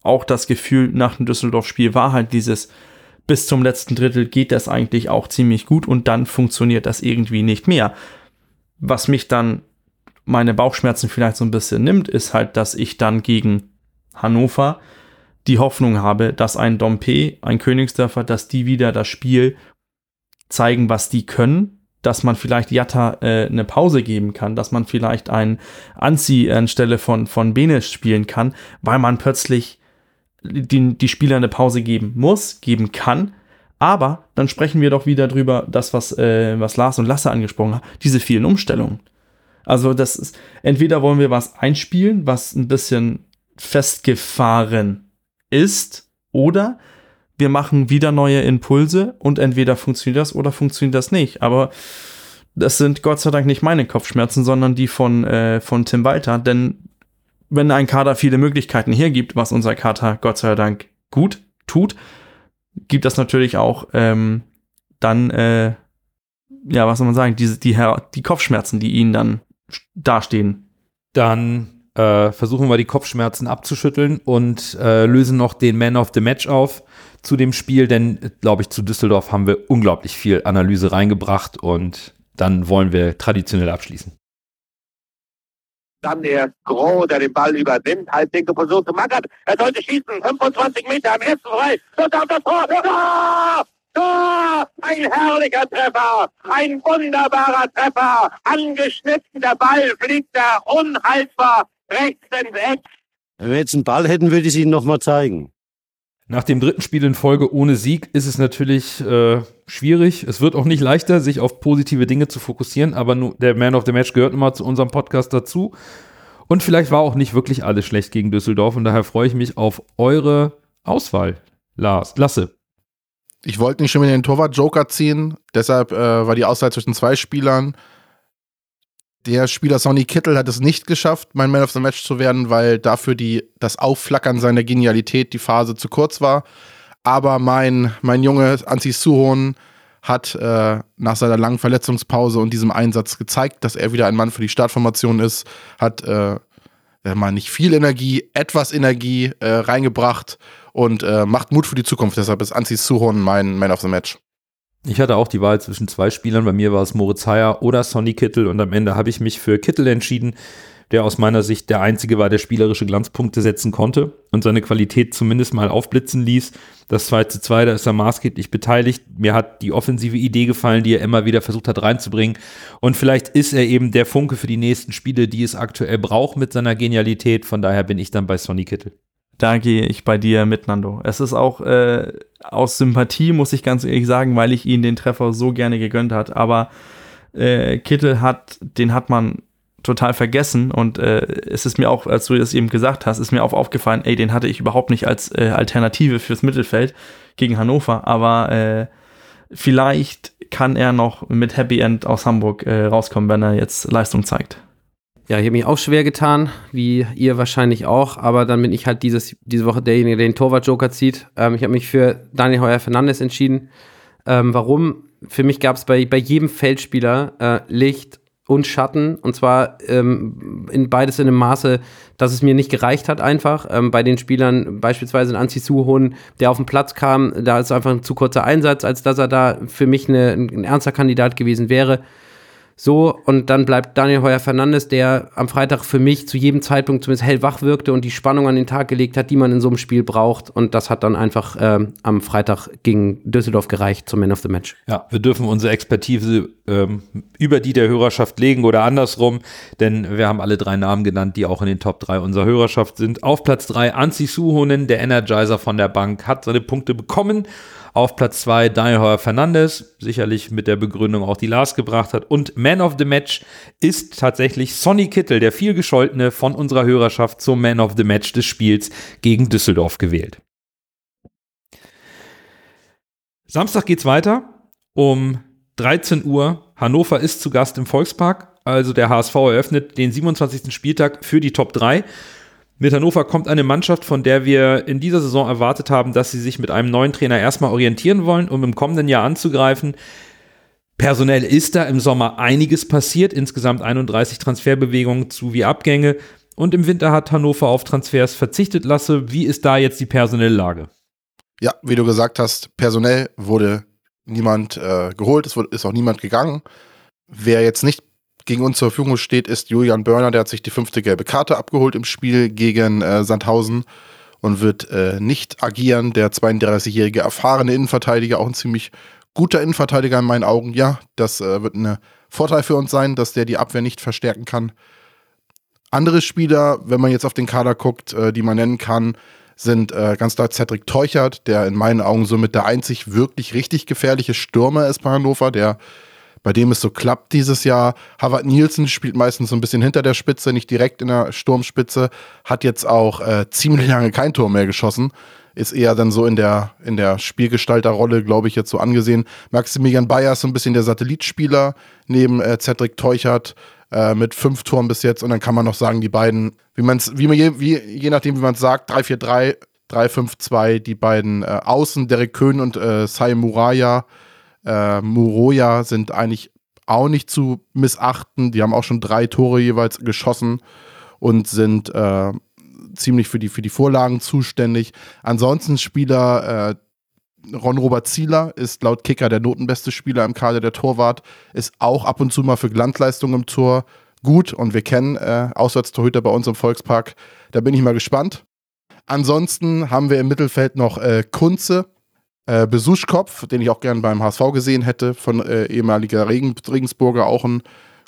auch das Gefühl, nach dem Düsseldorf-Spiel war halt dieses, bis zum letzten Drittel geht das eigentlich auch ziemlich gut und dann funktioniert das irgendwie nicht mehr. Was mich dann meine Bauchschmerzen vielleicht so ein bisschen nimmt, ist halt, dass ich dann gegen Hannover die Hoffnung habe, dass ein Dompe, ein Königsdörfer, dass die wieder das Spiel zeigen, was die können, dass man vielleicht Jatta äh, eine Pause geben kann, dass man vielleicht einen Anzi anstelle von, von Benes spielen kann, weil man plötzlich die, die Spieler eine Pause geben muss, geben kann, Aber dann sprechen wir doch wieder drüber, das, was, äh, was Lars und Lasse angesprochen haben, diese vielen Umstellungen. Also das ist, entweder wollen wir was einspielen, was ein bisschen festgefahren ist, oder wir machen wieder neue Impulse und entweder funktioniert das oder funktioniert das nicht. Aber das sind Gott sei Dank nicht meine Kopfschmerzen, sondern die von, äh, von Tim Walter. Denn wenn ein Kader viele Möglichkeiten hergibt, was unser Kader Gott sei Dank gut tut, gibt das natürlich auch ähm, dann, äh, ja, was soll man sagen, diese, die, die Kopfschmerzen, die ihnen dann dastehen. Dann äh, versuchen wir die Kopfschmerzen abzuschütteln und äh, lösen noch den Man of the Match auf zu dem Spiel, denn, glaube ich, zu Düsseldorf haben wir unglaublich viel Analyse reingebracht und dann wollen wir traditionell abschließen. Dann der Gros, der den Ball übernimmt, Halbdinke versucht zu Mackert. Er sollte schießen, 25 Meter am ersten frei. Dort auf das Tor. Tor! Tor! Ein herrlicher Treffer, ein wunderbarer Treffer. Angeschnitten, der Ball fliegt da unhaltbar rechts ins Eck. Wenn wir jetzt einen Ball hätten, würde ich es Ihnen nochmal zeigen. Nach dem dritten Spiel in Folge ohne Sieg ist es natürlich äh, schwierig. Es wird auch nicht leichter, sich auf positive Dinge zu fokussieren, aber nur der Man of the Match gehört immer zu unserem Podcast dazu. Und vielleicht war auch nicht wirklich alles schlecht gegen Düsseldorf und daher freue ich mich auf eure Auswahl. Lars, Lasse. Ich wollte nicht schon wieder den Torwart-Joker ziehen, deshalb äh, war die Auswahl zwischen zwei Spielern. Der Spieler Sonny Kittel hat es nicht geschafft, mein Man of the Match zu werden, weil dafür die, das Aufflackern seiner Genialität die Phase zu kurz war. Aber mein, mein Junge Anzi Suhon hat äh, nach seiner langen Verletzungspause und diesem Einsatz gezeigt, dass er wieder ein Mann für die Startformation ist, hat äh, mal nicht viel Energie, etwas Energie äh, reingebracht und äh, macht Mut für die Zukunft. Deshalb ist Anzi Suhon mein Man of the Match. Ich hatte auch die Wahl zwischen zwei Spielern. Bei mir war es Moritz Heyer oder Sonny Kittel und am Ende habe ich mich für Kittel entschieden, der aus meiner Sicht der einzige war, der spielerische Glanzpunkte setzen konnte und seine Qualität zumindest mal aufblitzen ließ. Das 2 zu 2, da ist er maßgeblich beteiligt. Mir hat die offensive Idee gefallen, die er immer wieder versucht hat reinzubringen. Und vielleicht ist er eben der Funke für die nächsten Spiele, die es aktuell braucht mit seiner Genialität. Von daher bin ich dann bei Sonny Kittel da gehe ich bei dir mit, Nando. Es ist auch äh, aus Sympathie, muss ich ganz ehrlich sagen, weil ich ihn den Treffer so gerne gegönnt hat. Aber äh, Kittel hat, den hat man total vergessen und äh, es ist mir auch, als du das eben gesagt hast, ist mir auch aufgefallen, ey, den hatte ich überhaupt nicht als äh, Alternative fürs Mittelfeld gegen Hannover, aber äh, vielleicht kann er noch mit Happy End aus Hamburg äh, rauskommen, wenn er jetzt Leistung zeigt. Ja, ich habe mich auch schwer getan, wie ihr wahrscheinlich auch, aber dann bin ich halt dieses, diese Woche derjenige, der den Torwart-Joker zieht. Ähm, ich habe mich für Daniel Heuer Fernandes entschieden. Ähm, warum? Für mich gab es bei, bei jedem Feldspieler äh, Licht und Schatten und zwar ähm, in beides in einem Maße, dass es mir nicht gereicht hat einfach. Ähm, bei den Spielern beispielsweise in Anzi Suhon, der auf den Platz kam, da ist einfach ein zu kurzer Einsatz, als dass er da für mich eine, ein ernster Kandidat gewesen wäre. So, und dann bleibt Daniel Heuer Fernandes, der am Freitag für mich zu jedem Zeitpunkt zumindest hellwach wirkte und die Spannung an den Tag gelegt hat, die man in so einem Spiel braucht. Und das hat dann einfach äh, am Freitag gegen Düsseldorf gereicht zum Man of the Match. Ja, wir dürfen unsere Expertise ähm, über die der Hörerschaft legen oder andersrum, denn wir haben alle drei Namen genannt, die auch in den Top 3 unserer Hörerschaft sind. Auf Platz 3 Anzi Suhonen, der Energizer von der Bank, hat seine Punkte bekommen. Auf Platz 2 Daniel Fernandes, sicherlich mit der Begründung auch die Lars gebracht hat. Und Man of the Match ist tatsächlich Sonny Kittel, der viel gescholtene von unserer Hörerschaft zum Man of the Match des Spiels gegen Düsseldorf gewählt. Samstag geht's weiter. Um 13 Uhr. Hannover ist zu Gast im Volkspark. Also der HSV eröffnet den 27. Spieltag für die Top 3. Mit Hannover kommt eine Mannschaft, von der wir in dieser Saison erwartet haben, dass sie sich mit einem neuen Trainer erstmal orientieren wollen, um im kommenden Jahr anzugreifen. Personell ist da im Sommer einiges passiert, insgesamt 31 Transferbewegungen zu wie Abgänge. Und im Winter hat Hannover auf Transfers verzichtet. Lasse, wie ist da jetzt die personelle Lage? Ja, wie du gesagt hast, personell wurde niemand äh, geholt, es ist auch niemand gegangen. Wer jetzt nicht gegen uns zur Verfügung steht, ist Julian Börner. Der hat sich die fünfte gelbe Karte abgeholt im Spiel gegen äh, Sandhausen und wird äh, nicht agieren. Der 32-jährige erfahrene Innenverteidiger, auch ein ziemlich guter Innenverteidiger in meinen Augen. Ja, das äh, wird ein Vorteil für uns sein, dass der die Abwehr nicht verstärken kann. Andere Spieler, wenn man jetzt auf den Kader guckt, äh, die man nennen kann, sind äh, ganz klar Cedric Teuchert, der in meinen Augen somit der einzig wirklich richtig gefährliche Stürmer ist bei Hannover, der bei dem es so klappt dieses Jahr. Harvard Nielsen spielt meistens so ein bisschen hinter der Spitze, nicht direkt in der Sturmspitze, hat jetzt auch äh, ziemlich lange kein Tor mehr geschossen. Ist eher dann so in der, in der Spielgestalterrolle, glaube ich, jetzt so angesehen. Maximilian Bayer ist so ein bisschen der Satellitspieler neben äh, Cedric Teuchert äh, mit fünf Toren bis jetzt. Und dann kann man noch sagen, die beiden, wie man wie man je, wie, je nachdem, wie man es sagt, 3-4-3, 3-5-2, die beiden äh, Außen, Derek Köhn und äh, Sai Muraya äh, Muroya sind eigentlich auch nicht zu missachten. Die haben auch schon drei Tore jeweils geschossen und sind äh, ziemlich für die, für die Vorlagen zuständig. Ansonsten Spieler, äh, Ron-Robert Zieler ist laut Kicker der notenbeste Spieler im Kader der Torwart, ist auch ab und zu mal für Glanzleistung im Tor gut und wir kennen äh, Auswärtstorhüter bei uns im Volkspark. Da bin ich mal gespannt. Ansonsten haben wir im Mittelfeld noch äh, Kunze, äh, Besuschkopf, den ich auch gern beim HSV gesehen hätte, von äh, ehemaliger Regen, Regensburger, auch ein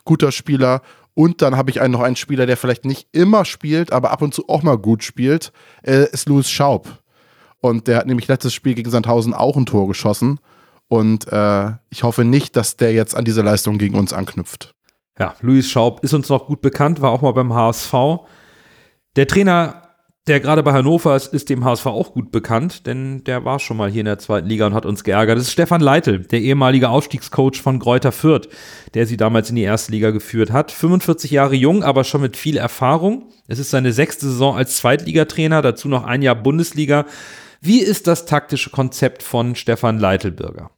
guter Spieler. Und dann habe ich einen, noch einen Spieler, der vielleicht nicht immer spielt, aber ab und zu auch mal gut spielt, äh, ist Louis Schaub. Und der hat nämlich letztes Spiel gegen Sandhausen auch ein Tor geschossen. Und äh, ich hoffe nicht, dass der jetzt an diese Leistung gegen uns anknüpft. Ja, Luis Schaub ist uns noch gut bekannt, war auch mal beim HSV. Der Trainer der gerade bei Hannover ist, ist dem HSV auch gut bekannt, denn der war schon mal hier in der zweiten Liga und hat uns geärgert. Das ist Stefan Leitl, der ehemalige Aufstiegscoach von Gräuter Fürth, der sie damals in die erste Liga geführt hat. 45 Jahre jung, aber schon mit viel Erfahrung. Es ist seine sechste Saison als Zweitligatrainer, dazu noch ein Jahr Bundesliga. Wie ist das taktische Konzept von Stefan Leitelbürger?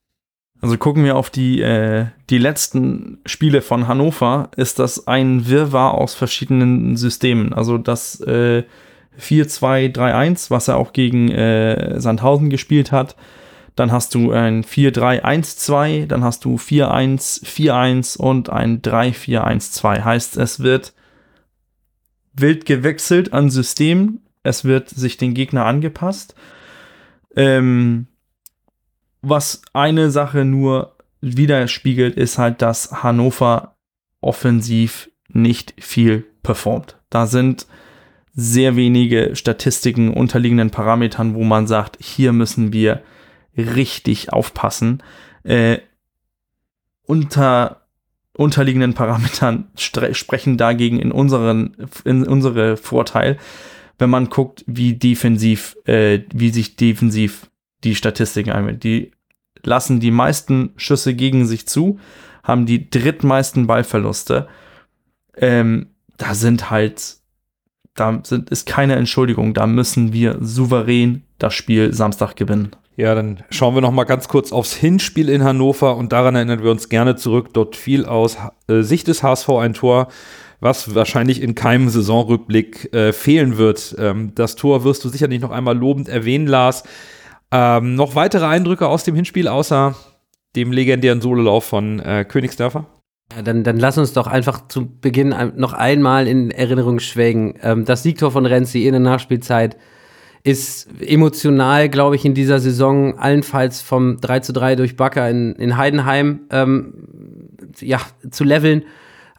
Also gucken wir auf die, äh, die letzten Spiele von Hannover, ist das ein Wirrwarr aus verschiedenen Systemen. Also das äh, 4-2-3-1, was er auch gegen äh, Sandhausen gespielt hat. Dann hast du ein 4-3-1-2, dann hast du 4-1-4-1 und ein 3-4-1-2. Heißt, es wird wild gewechselt an System. Es wird sich den Gegner angepasst. Ähm, was eine Sache nur widerspiegelt, ist halt, dass Hannover offensiv nicht viel performt. Da sind sehr wenige Statistiken unterliegenden Parametern, wo man sagt, hier müssen wir richtig aufpassen. Äh, unter unterliegenden Parametern sprechen dagegen in unseren in unsere Vorteil, wenn man guckt, wie defensiv, äh, wie sich defensiv die Statistiken einwählen. Die lassen die meisten Schüsse gegen sich zu, haben die drittmeisten Ballverluste. Ähm, da sind halt da sind, ist keine Entschuldigung. Da müssen wir souverän das Spiel Samstag gewinnen. Ja, dann schauen wir noch mal ganz kurz aufs Hinspiel in Hannover und daran erinnern wir uns gerne zurück. Dort fiel aus äh, Sicht des HSV ein Tor, was wahrscheinlich in keinem Saisonrückblick äh, fehlen wird. Ähm, das Tor wirst du sicherlich noch einmal lobend erwähnen, Lars. Ähm, noch weitere Eindrücke aus dem Hinspiel, außer dem legendären Sololauf von äh, Königsdörfer? Ja, dann, dann lass uns doch einfach zu Beginn noch einmal in Erinnerung schwelgen. Ähm, das Siegtor von Renzi in der Nachspielzeit ist emotional, glaube ich, in dieser Saison allenfalls vom 3 zu 3 durch Bakker in, in Heidenheim ähm, ja, zu leveln.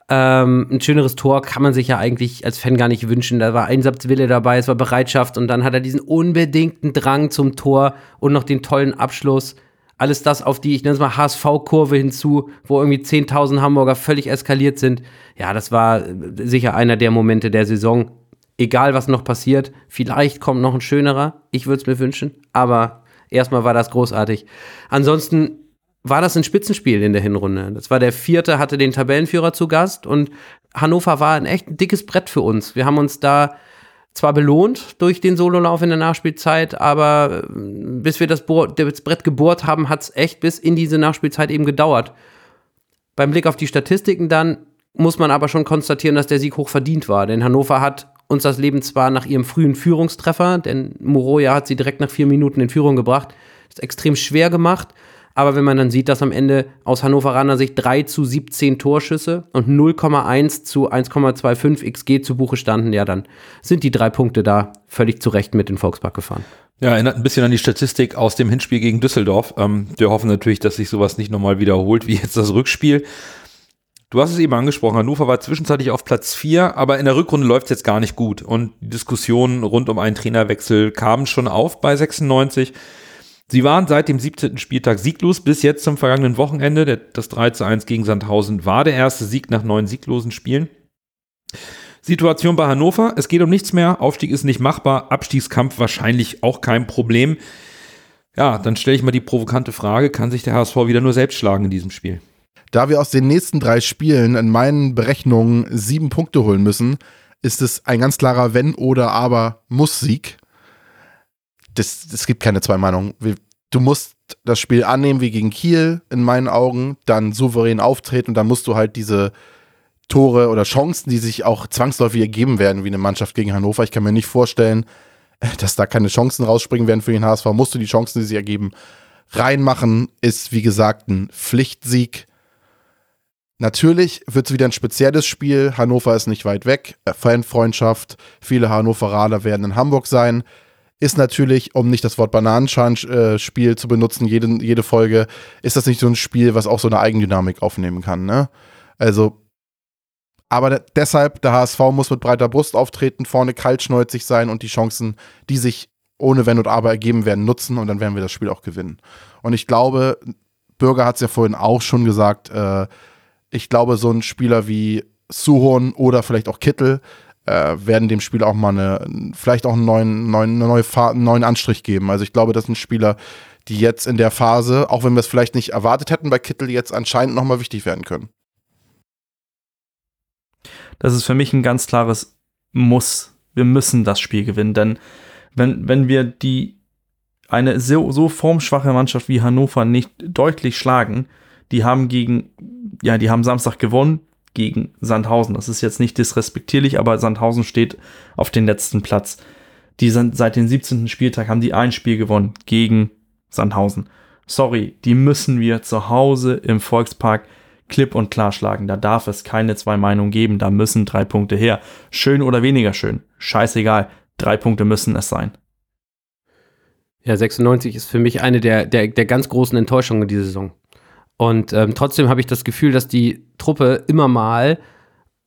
Ähm, ein schöneres Tor kann man sich ja eigentlich als Fan gar nicht wünschen. Da war Einsatzwille dabei, es war Bereitschaft und dann hat er diesen unbedingten Drang zum Tor und noch den tollen Abschluss alles das auf die, ich nenne es mal HSV-Kurve hinzu, wo irgendwie 10.000 Hamburger völlig eskaliert sind. Ja, das war sicher einer der Momente der Saison. Egal, was noch passiert, vielleicht kommt noch ein schönerer. Ich würde es mir wünschen, aber erstmal war das großartig. Ansonsten war das ein Spitzenspiel in der Hinrunde. Das war der vierte, hatte den Tabellenführer zu Gast und Hannover war ein echt dickes Brett für uns. Wir haben uns da zwar belohnt durch den Sololauf in der Nachspielzeit, aber äh, bis wir das, Bohr, das Brett gebohrt haben, hat es echt bis in diese Nachspielzeit eben gedauert. Beim Blick auf die Statistiken dann muss man aber schon konstatieren, dass der Sieg hoch verdient war. Denn Hannover hat uns das Leben zwar nach ihrem frühen Führungstreffer, denn Moroja hat sie direkt nach vier Minuten in Führung gebracht, ist extrem schwer gemacht. Aber wenn man dann sieht, dass am Ende aus Hannoveraner Sicht 3 zu 17 Torschüsse und 0,1 zu 1,25 XG zu Buche standen, ja, dann sind die drei Punkte da völlig zurecht mit in Volkspark gefahren. Ja, erinnert ein bisschen an die Statistik aus dem Hinspiel gegen Düsseldorf. Ähm, wir hoffen natürlich, dass sich sowas nicht nochmal wiederholt wie jetzt das Rückspiel. Du hast es eben angesprochen, Hannover war zwischenzeitlich auf Platz 4, aber in der Rückrunde läuft es jetzt gar nicht gut. Und die Diskussionen rund um einen Trainerwechsel kamen schon auf bei 96. Sie waren seit dem 17. Spieltag sieglos bis jetzt zum vergangenen Wochenende. Das 3 zu 1 gegen Sandhausen war der erste Sieg nach neun sieglosen Spielen. Situation bei Hannover, es geht um nichts mehr, Aufstieg ist nicht machbar, Abstiegskampf wahrscheinlich auch kein Problem. Ja, dann stelle ich mal die provokante Frage, kann sich der HSV wieder nur selbst schlagen in diesem Spiel? Da wir aus den nächsten drei Spielen in meinen Berechnungen sieben Punkte holen müssen, ist es ein ganz klarer Wenn oder Aber Muss-Sieg. Das, es gibt keine zwei Meinungen. Du musst das Spiel annehmen wie gegen Kiel in meinen Augen, dann souverän auftreten und dann musst du halt diese Tore oder Chancen, die sich auch zwangsläufig ergeben werden wie eine Mannschaft gegen Hannover. Ich kann mir nicht vorstellen, [LAUGHS] dass da keine Chancen rausspringen werden für den HSV. Musst du die Chancen, die sich ergeben, reinmachen. Ist wie gesagt ein Pflichtsieg. Natürlich wird es wieder ein spezielles Spiel. Hannover ist nicht weit weg. Äh, Fanfreundschaft. Viele Hannoveraner werden in Hamburg sein. Ist natürlich, um nicht das Wort Bananenschalen-Spiel zu benutzen, jede, jede Folge, ist das nicht so ein Spiel, was auch so eine Eigendynamik aufnehmen kann. Ne? Also, aber deshalb, der HSV muss mit breiter Brust auftreten, vorne kaltschneuzig sein und die Chancen, die sich ohne Wenn und Aber ergeben werden, nutzen und dann werden wir das Spiel auch gewinnen. Und ich glaube, Bürger hat es ja vorhin auch schon gesagt, äh, ich glaube, so ein Spieler wie Suhon oder vielleicht auch Kittel äh, werden dem Spiel auch mal eine, vielleicht auch einen neuen, neuen, eine neue einen neuen Anstrich geben. Also ich glaube, das sind Spieler, die jetzt in der Phase, auch wenn wir es vielleicht nicht erwartet hätten bei Kittel, jetzt anscheinend nochmal wichtig werden können. Das ist für mich ein ganz klares Muss. Wir müssen das Spiel gewinnen, denn wenn, wenn wir die eine so, so formschwache Mannschaft wie Hannover nicht deutlich schlagen, die haben gegen, ja, die haben Samstag gewonnen gegen Sandhausen. Das ist jetzt nicht disrespektierlich, aber Sandhausen steht auf den letzten Platz. Die sind seit dem 17. Spieltag haben die ein Spiel gewonnen gegen Sandhausen. Sorry, die müssen wir zu Hause im Volkspark klipp und klar schlagen. Da darf es keine zwei Meinungen geben. Da müssen drei Punkte her. Schön oder weniger schön. Scheißegal. Drei Punkte müssen es sein. Ja, 96 ist für mich eine der, der, der ganz großen Enttäuschungen dieser Saison. Und ähm, trotzdem habe ich das Gefühl, dass die Truppe immer mal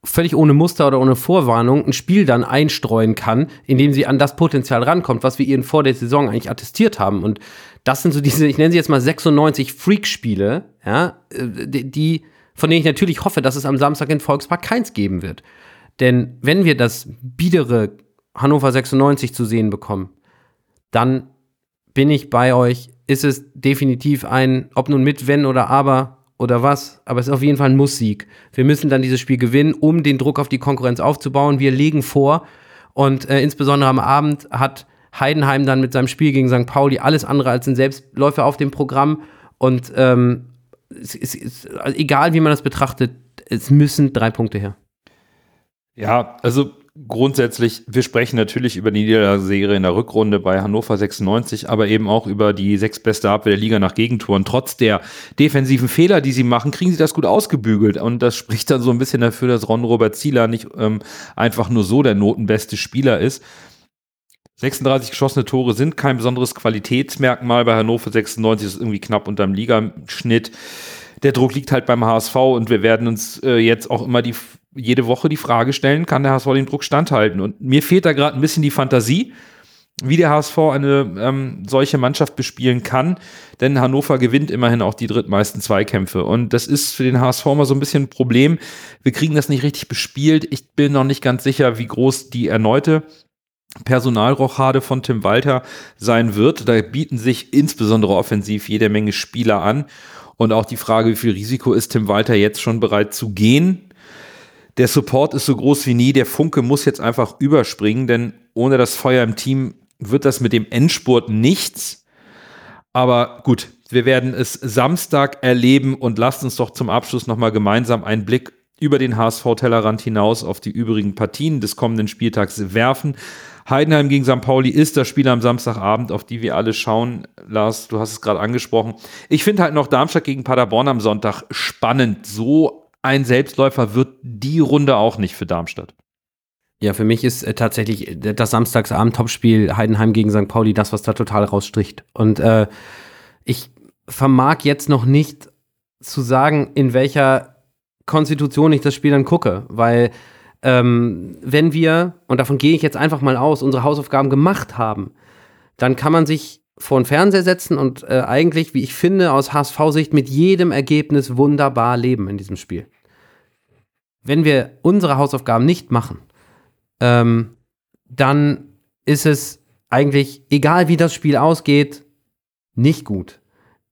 völlig ohne Muster oder ohne Vorwarnung ein Spiel dann einstreuen kann, indem sie an das Potenzial rankommt, was wir ihnen vor der Saison eigentlich attestiert haben. Und das sind so diese, ich nenne sie jetzt mal 96 Freak-Spiele, ja, äh, die, von denen ich natürlich hoffe, dass es am Samstag in Volkspark keins geben wird. Denn wenn wir das biedere Hannover 96 zu sehen bekommen, dann bin ich bei euch, ist es definitiv ein, ob nun mit, wenn oder aber oder was, aber es ist auf jeden Fall ein Muss-Sieg. Wir müssen dann dieses Spiel gewinnen, um den Druck auf die Konkurrenz aufzubauen. Wir legen vor und äh, insbesondere am Abend hat Heidenheim dann mit seinem Spiel gegen St. Pauli alles andere als ein Selbstläufer auf dem Programm und ähm, es, es, es, egal wie man das betrachtet, es müssen drei Punkte her. Ja, also grundsätzlich, wir sprechen natürlich über die Niederlagenserie in der Rückrunde bei Hannover 96, aber eben auch über die sechs beste Abwehr der Liga nach Gegentoren. Trotz der defensiven Fehler, die sie machen, kriegen sie das gut ausgebügelt. Und das spricht dann so ein bisschen dafür, dass Ron Robert Zieler nicht ähm, einfach nur so der notenbeste Spieler ist. 36 geschossene Tore sind kein besonderes Qualitätsmerkmal. Bei Hannover 96 ist es irgendwie knapp unterm Ligaschnitt. Der Druck liegt halt beim HSV und wir werden uns äh, jetzt auch immer die jede Woche die Frage stellen, kann der HSV dem Druck standhalten? Und mir fehlt da gerade ein bisschen die Fantasie, wie der HSV eine ähm, solche Mannschaft bespielen kann, denn Hannover gewinnt immerhin auch die drittmeisten Zweikämpfe. Und das ist für den HSV mal so ein bisschen ein Problem. Wir kriegen das nicht richtig bespielt. Ich bin noch nicht ganz sicher, wie groß die erneute Personalrochade von Tim Walter sein wird. Da bieten sich insbesondere offensiv jede Menge Spieler an. Und auch die Frage, wie viel Risiko ist Tim Walter jetzt schon bereit zu gehen? Der Support ist so groß wie nie. Der Funke muss jetzt einfach überspringen, denn ohne das Feuer im Team wird das mit dem Endspurt nichts. Aber gut, wir werden es Samstag erleben und lasst uns doch zum Abschluss nochmal gemeinsam einen Blick über den HSV-Tellerrand hinaus auf die übrigen Partien des kommenden Spieltags werfen. Heidenheim gegen St. Pauli ist das Spiel am Samstagabend, auf die wir alle schauen. Lars, du hast es gerade angesprochen. Ich finde halt noch Darmstadt gegen Paderborn am Sonntag spannend. So ein Selbstläufer wird die Runde auch nicht für Darmstadt. Ja, für mich ist äh, tatsächlich äh, das Samstagsabend-Topspiel Heidenheim gegen St. Pauli das, was da total rausstricht. Und äh, ich vermag jetzt noch nicht zu sagen, in welcher Konstitution ich das Spiel dann gucke, weil ähm, wenn wir, und davon gehe ich jetzt einfach mal aus, unsere Hausaufgaben gemacht haben, dann kann man sich vor den Fernseher setzen und äh, eigentlich, wie ich finde, aus HSV-Sicht mit jedem Ergebnis wunderbar leben in diesem Spiel. Wenn wir unsere Hausaufgaben nicht machen, ähm, dann ist es eigentlich, egal wie das Spiel ausgeht, nicht gut.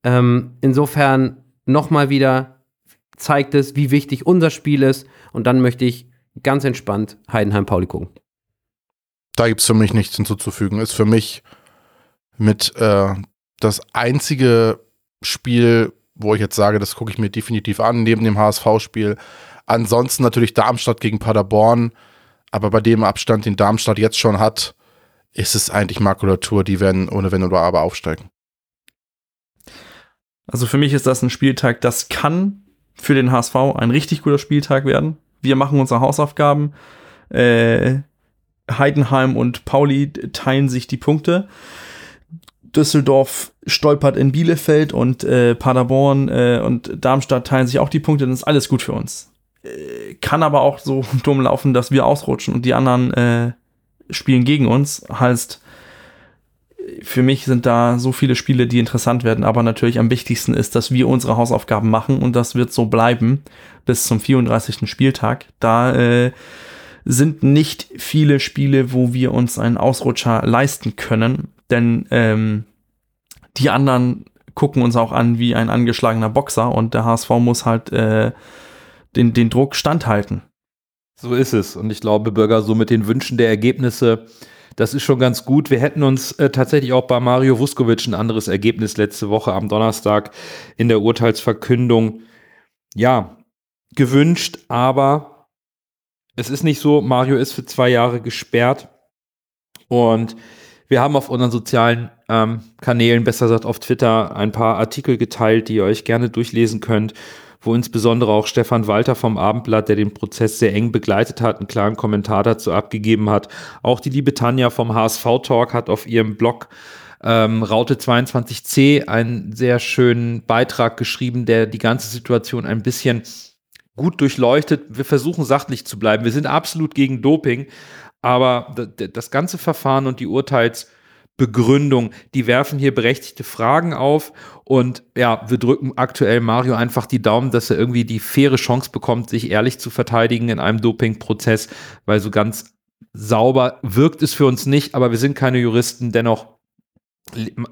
Ähm, insofern nochmal wieder zeigt es, wie wichtig unser Spiel ist. Und dann möchte ich ganz entspannt Heidenheim-Pauli gucken. Da gibt es für mich nichts hinzuzufügen. Ist für mich mit äh, das einzige Spiel, wo ich jetzt sage, das gucke ich mir definitiv an, neben dem HSV-Spiel. Ansonsten natürlich Darmstadt gegen Paderborn. Aber bei dem Abstand, den Darmstadt jetzt schon hat, ist es eigentlich Makulatur, die werden ohne Wenn oder Aber aufsteigen. Also für mich ist das ein Spieltag, das kann für den HSV ein richtig guter Spieltag werden. Wir machen unsere Hausaufgaben. Äh, Heidenheim und Pauli teilen sich die Punkte. Düsseldorf stolpert in Bielefeld und äh, Paderborn äh, und Darmstadt teilen sich auch die Punkte, dann ist alles gut für uns. Äh, kann aber auch so [LAUGHS] dumm laufen, dass wir ausrutschen und die anderen äh, spielen gegen uns. Heißt, für mich sind da so viele Spiele, die interessant werden, aber natürlich am wichtigsten ist, dass wir unsere Hausaufgaben machen und das wird so bleiben bis zum 34. Spieltag. Da äh, sind nicht viele Spiele, wo wir uns einen Ausrutscher leisten können, denn ähm, die anderen gucken uns auch an wie ein angeschlagener Boxer und der HSV muss halt äh, den, den Druck standhalten. So ist es. Und ich glaube, Bürger, so mit den Wünschen der Ergebnisse, das ist schon ganz gut. Wir hätten uns äh, tatsächlich auch bei Mario Vuskovic ein anderes Ergebnis letzte Woche am Donnerstag in der Urteilsverkündung, ja, gewünscht. Aber es ist nicht so. Mario ist für zwei Jahre gesperrt. Und wir haben auf unseren sozialen ähm, Kanälen, besser gesagt auf Twitter, ein paar Artikel geteilt, die ihr euch gerne durchlesen könnt wo insbesondere auch Stefan Walter vom Abendblatt, der den Prozess sehr eng begleitet hat, einen klaren Kommentar dazu abgegeben hat. Auch die liebe Tanja vom HSV Talk hat auf ihrem Blog ähm, Raute 22c einen sehr schönen Beitrag geschrieben, der die ganze Situation ein bisschen gut durchleuchtet. Wir versuchen sachlich zu bleiben. Wir sind absolut gegen Doping, aber das ganze Verfahren und die Urteils Begründung. Die werfen hier berechtigte Fragen auf. Und ja, wir drücken aktuell Mario einfach die Daumen, dass er irgendwie die faire Chance bekommt, sich ehrlich zu verteidigen in einem Dopingprozess, weil so ganz sauber wirkt es für uns nicht, aber wir sind keine Juristen, dennoch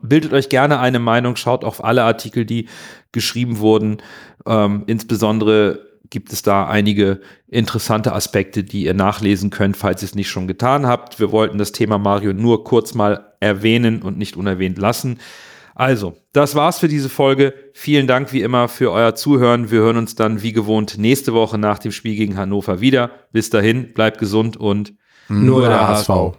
bildet euch gerne eine Meinung, schaut auf alle Artikel, die geschrieben wurden, ähm, insbesondere gibt es da einige interessante Aspekte, die ihr nachlesen könnt, falls ihr es nicht schon getan habt. Wir wollten das Thema Mario nur kurz mal erwähnen und nicht unerwähnt lassen. Also, das war's für diese Folge. Vielen Dank wie immer für euer Zuhören. Wir hören uns dann wie gewohnt nächste Woche nach dem Spiel gegen Hannover wieder. Bis dahin, bleibt gesund und nur der HSV.